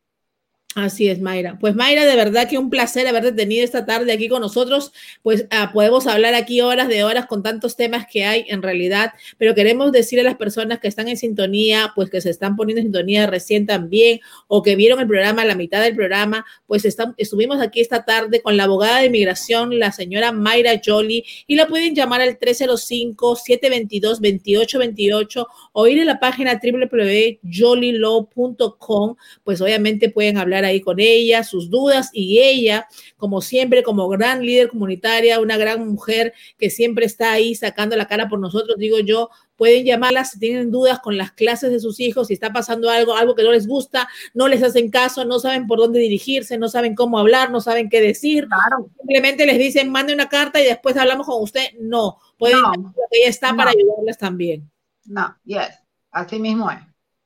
Así es, Mayra. Pues Mayra, de verdad que un placer haberte tenido esta tarde aquí con nosotros. Pues ah, podemos hablar aquí horas de horas con tantos temas que hay en realidad, pero queremos decir a las personas que están en sintonía, pues que se están poniendo en sintonía recién también, o que vieron el programa, la mitad del programa, pues estuvimos aquí esta tarde con la abogada de inmigración, la señora Mayra Jolie, y la pueden llamar al 305-722-2828 o ir a la página www.jolielaw.com, pues obviamente pueden hablar ahí con ella, sus dudas y ella, como siempre, como gran líder comunitaria, una gran mujer que siempre está ahí sacando la cara por nosotros, digo yo, pueden llamarla si tienen dudas con las clases de sus hijos, si está pasando algo, algo que no les gusta, no les hacen caso, no saben por dónde dirigirse, no saben cómo hablar, no saben qué decir. Simplemente les dicen, mande una carta y después hablamos con usted. No, pueden ella está para ayudarles también. No, yes, así mismo es.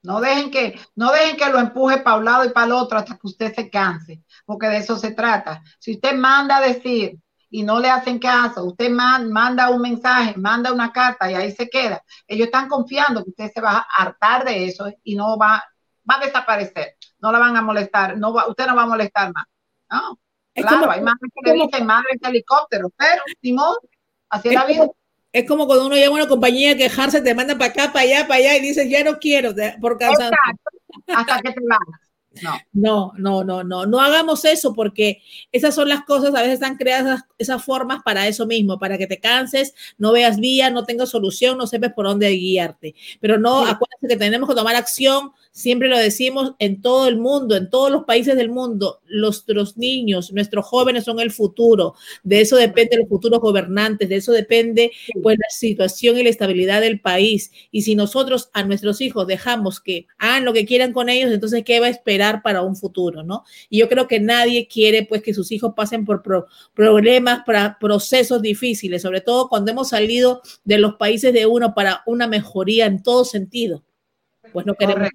No dejen que, no dejen que lo empuje para un lado y para el otro hasta que usted se canse, porque de eso se trata. Si usted manda a decir y no le hacen caso, usted manda un mensaje, manda una carta y ahí se queda. Ellos están confiando que usted se va a hartar de eso y no va, va a desaparecer. No la van a molestar, no va, usted no va a molestar más. No, claro, hay madres que le dicen madre helicóptero, pero ni así es la vida es como cuando uno llama a una compañía a quejarse, te manda para acá, para allá, para allá y dices, ya no quiero, por cansancio. Hasta que te vayas. No. no, no, no, no, no hagamos eso porque esas son las cosas, a veces están creadas esas, formas para eso mismo, para que te canses, no veas vía, no tengas solución, no sepas por dónde guiarte. Pero no, acuérdense que tenemos que tomar acción, siempre lo decimos en todo el mundo, en todos los países del mundo, nuestros niños, nuestros jóvenes son el futuro, de eso depende el futuro gobernantes, de eso depende pues la situación y la estabilidad del país. Y si nosotros a nuestros hijos dejamos que hagan lo que quieran con ellos, entonces ¿qué va a esperar para un futuro, no? Y yo creo que nadie quiere pues que sus hijos pasen por problemas, para procesos difíciles, sobre todo cuando hemos salido de los países de uno para una mejoría en todo sentido pues no queremos.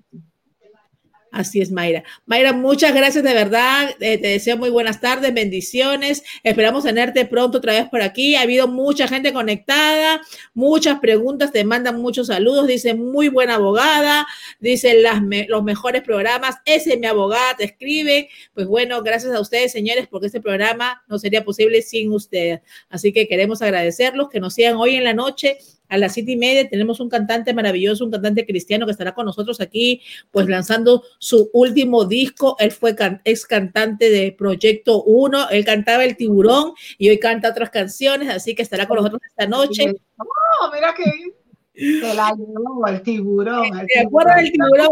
Así es, Mayra. Mayra, muchas gracias de verdad. Eh, te deseo muy buenas tardes, bendiciones. Esperamos tenerte pronto otra vez por aquí. Ha habido mucha gente conectada, muchas preguntas, te mandan muchos saludos. Dice, muy buena abogada. Dice, las los mejores programas. Ese es mi abogada, te escribe. Pues bueno, gracias a ustedes, señores, porque este programa no sería posible sin ustedes. Así que queremos agradecerlos, que nos sigan hoy en la noche a las siete y media tenemos un cantante maravilloso, un cantante cristiano que estará con nosotros aquí, pues lanzando su último disco. Él fue ex cantante de Proyecto 1, él cantaba El Tiburón y hoy canta otras canciones, así que estará con nosotros esta noche. Oh, mira que se la llevó el tiburón. ¿Te acuerdas del tiburón?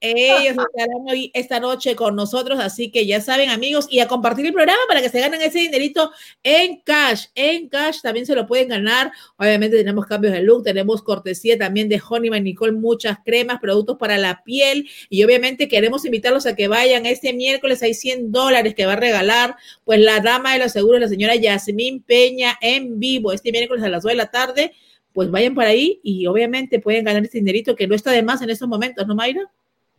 Ellos estarán hoy esta noche con nosotros, así que ya saben, amigos, y a compartir el programa para que se ganen ese dinerito en cash. En cash también se lo pueden ganar. Obviamente tenemos cambios de look, tenemos cortesía también de Honey y Nicole, muchas cremas, productos para la piel, y obviamente queremos invitarlos a que vayan este miércoles. Hay 100 dólares que va a regalar, pues la dama de los seguros, la señora Yasmín Peña, en vivo, este miércoles a las 2 de la tarde. Pues vayan por ahí y obviamente pueden ganar este dinerito que no está de más en estos momentos, ¿no, Mayra?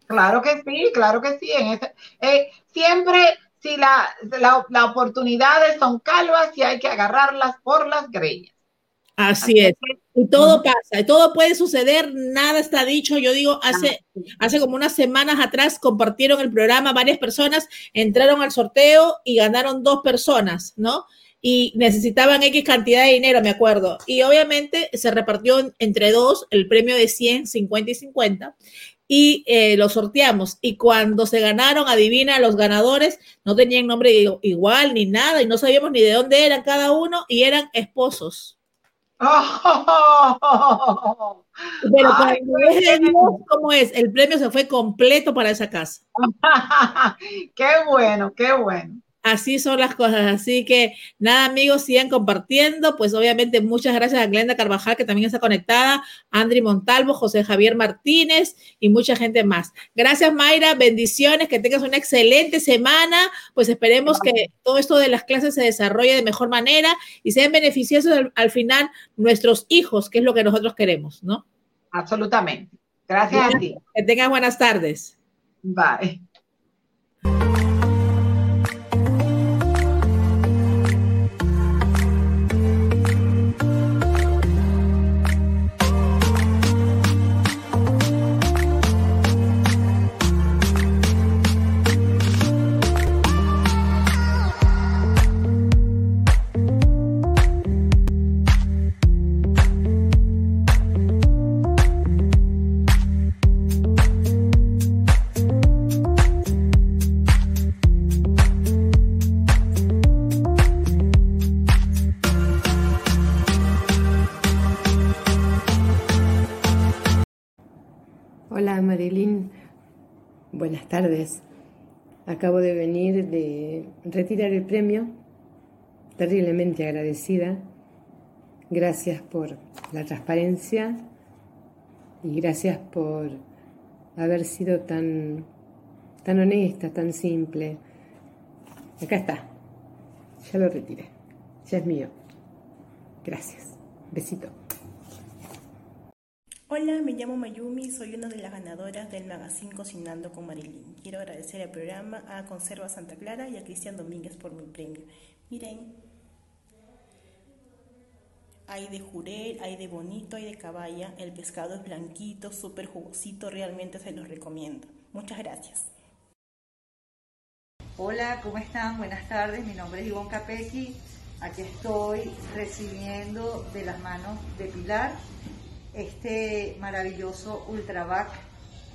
Claro que sí, claro que sí. En eh, siempre, si la, la, oportunidades son calvas y hay que agarrarlas por las greñas. Así, es. Y todo pasa, y todo puede suceder, nada está dicho. Yo digo, hace, hace como unas semanas atrás compartieron el programa varias personas, entraron al sorteo y ganaron dos personas, ¿no? y necesitaban X cantidad de dinero, me acuerdo. Y obviamente se repartió entre dos el premio de 100, 50 y 50 y eh, lo sorteamos. Y cuando se ganaron, adivina, los ganadores no tenían nombre igual ni nada y no sabíamos ni de dónde eran cada uno y eran esposos. Oh. Pero ¿cómo es? El premio se fue completo para esa casa. qué bueno, qué bueno. Así son las cosas. Así que nada, amigos, sigan compartiendo. Pues obviamente muchas gracias a Glenda Carvajal, que también está conectada, Andri Montalvo, José Javier Martínez y mucha gente más. Gracias, Mayra. Bendiciones, que tengas una excelente semana. Pues esperemos que todo esto de las clases se desarrolle de mejor manera y sean beneficiosos al, final nuestros hijos, que es lo que nosotros queremos, ¿no? Absolutamente. Gracias a ti. Que tengas buenas tardes. Bye. Buenas tardes. Acabo de venir de retirar el premio, terriblemente agradecida. Gracias por la transparencia y gracias por haber sido tan, tan honesta, tan simple. Acá está, ya lo retiré, ya es mío. Gracias. Besito. Hola, me llamo Mayumi, soy una de las ganadoras del magazine Cocinando con Marilyn. Quiero agradecer al programa a Conserva Santa Clara y a Cristian Domínguez por mi premio. Miren, hay de jurel, hay de bonito, hay de caballa. El pescado es blanquito, súper jugosito, realmente se los recomiendo. Muchas gracias. Hola, ¿cómo están? Buenas tardes, mi nombre es Ivonne Capecchi. Aquí estoy recibiendo de las manos de Pilar este maravilloso Ultravac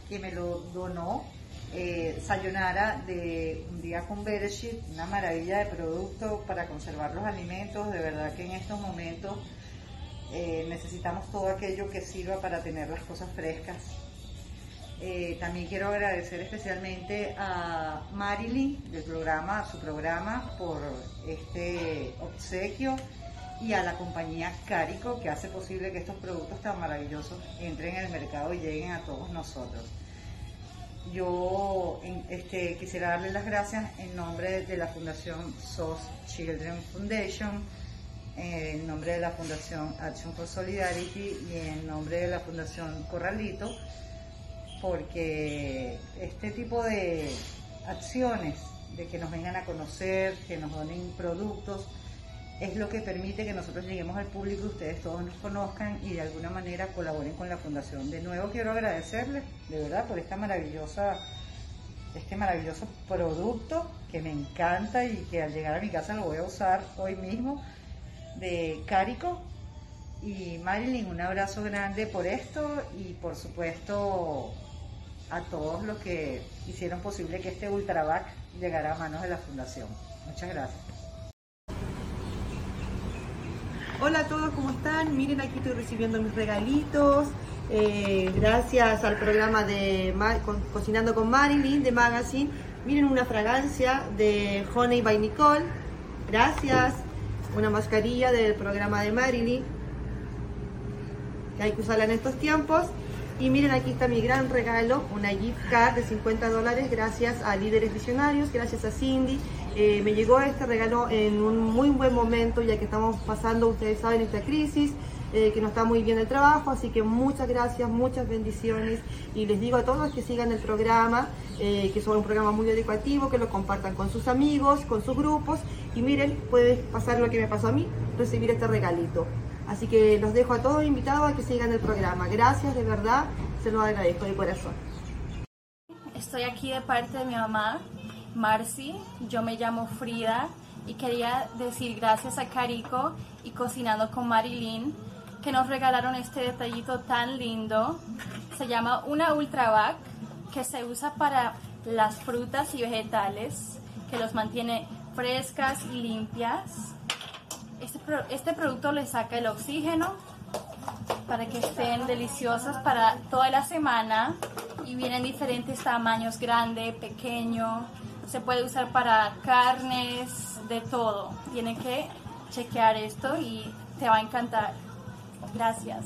que me lo donó eh, Sayonara de Un Día con Bereshit, una maravilla de producto para conservar los alimentos. De verdad que en estos momentos eh, necesitamos todo aquello que sirva para tener las cosas frescas. Eh, también quiero agradecer especialmente a Marilyn del programa, su programa, por este obsequio y a la compañía Carico que hace posible que estos productos tan maravillosos entren en el mercado y lleguen a todos nosotros. Yo este, quisiera darle las gracias en nombre de la Fundación SOS Children Foundation, en nombre de la Fundación Action for Solidarity y en nombre de la Fundación Corralito, porque este tipo de acciones, de que nos vengan a conocer, que nos donen productos, es lo que permite que nosotros lleguemos al público, ustedes todos nos conozcan y de alguna manera colaboren con la fundación. De nuevo quiero agradecerles, de verdad, por esta maravillosa, este maravilloso producto que me encanta y que al llegar a mi casa lo voy a usar hoy mismo de Carico. Y Marilyn, un abrazo grande por esto y por supuesto a todos los que hicieron posible que este Ultravac llegara a manos de la fundación. Muchas gracias. Hola a todos, ¿cómo están? Miren, aquí estoy recibiendo mis regalitos. Eh, gracias al programa de Cocinando con Marilyn de Magazine. Miren una fragancia de Honey by Nicole. Gracias. Una mascarilla del programa de Marilyn. Que hay que usarla en estos tiempos. Y miren, aquí está mi gran regalo, una gift card de 50 dólares gracias a Líderes Visionarios, gracias a Cindy. Eh, me llegó este regalo en un muy buen momento, ya que estamos pasando, ustedes saben, esta crisis, eh, que no está muy bien el trabajo, así que muchas gracias, muchas bendiciones. Y les digo a todos que sigan el programa, eh, que es un programa muy educativo, que lo compartan con sus amigos, con sus grupos. Y miren, puede pasar lo que me pasó a mí, recibir este regalito. Así que los dejo a todos invitados a que sigan el programa. Gracias, de verdad, se los agradezco de corazón. Estoy aquí de parte de mi mamá, Marcy. Yo me llamo Frida y quería decir gracias a Carico y Cocinando con Marilyn que nos regalaron este detallito tan lindo. Se llama una Ultravac que se usa para las frutas y vegetales, que los mantiene frescas y limpias. Este este producto le saca el oxígeno para que estén deliciosas para toda la semana y vienen diferentes tamaños, grande, pequeño. Se puede usar para carnes, de todo. Tienen que chequear esto y te va a encantar. Gracias.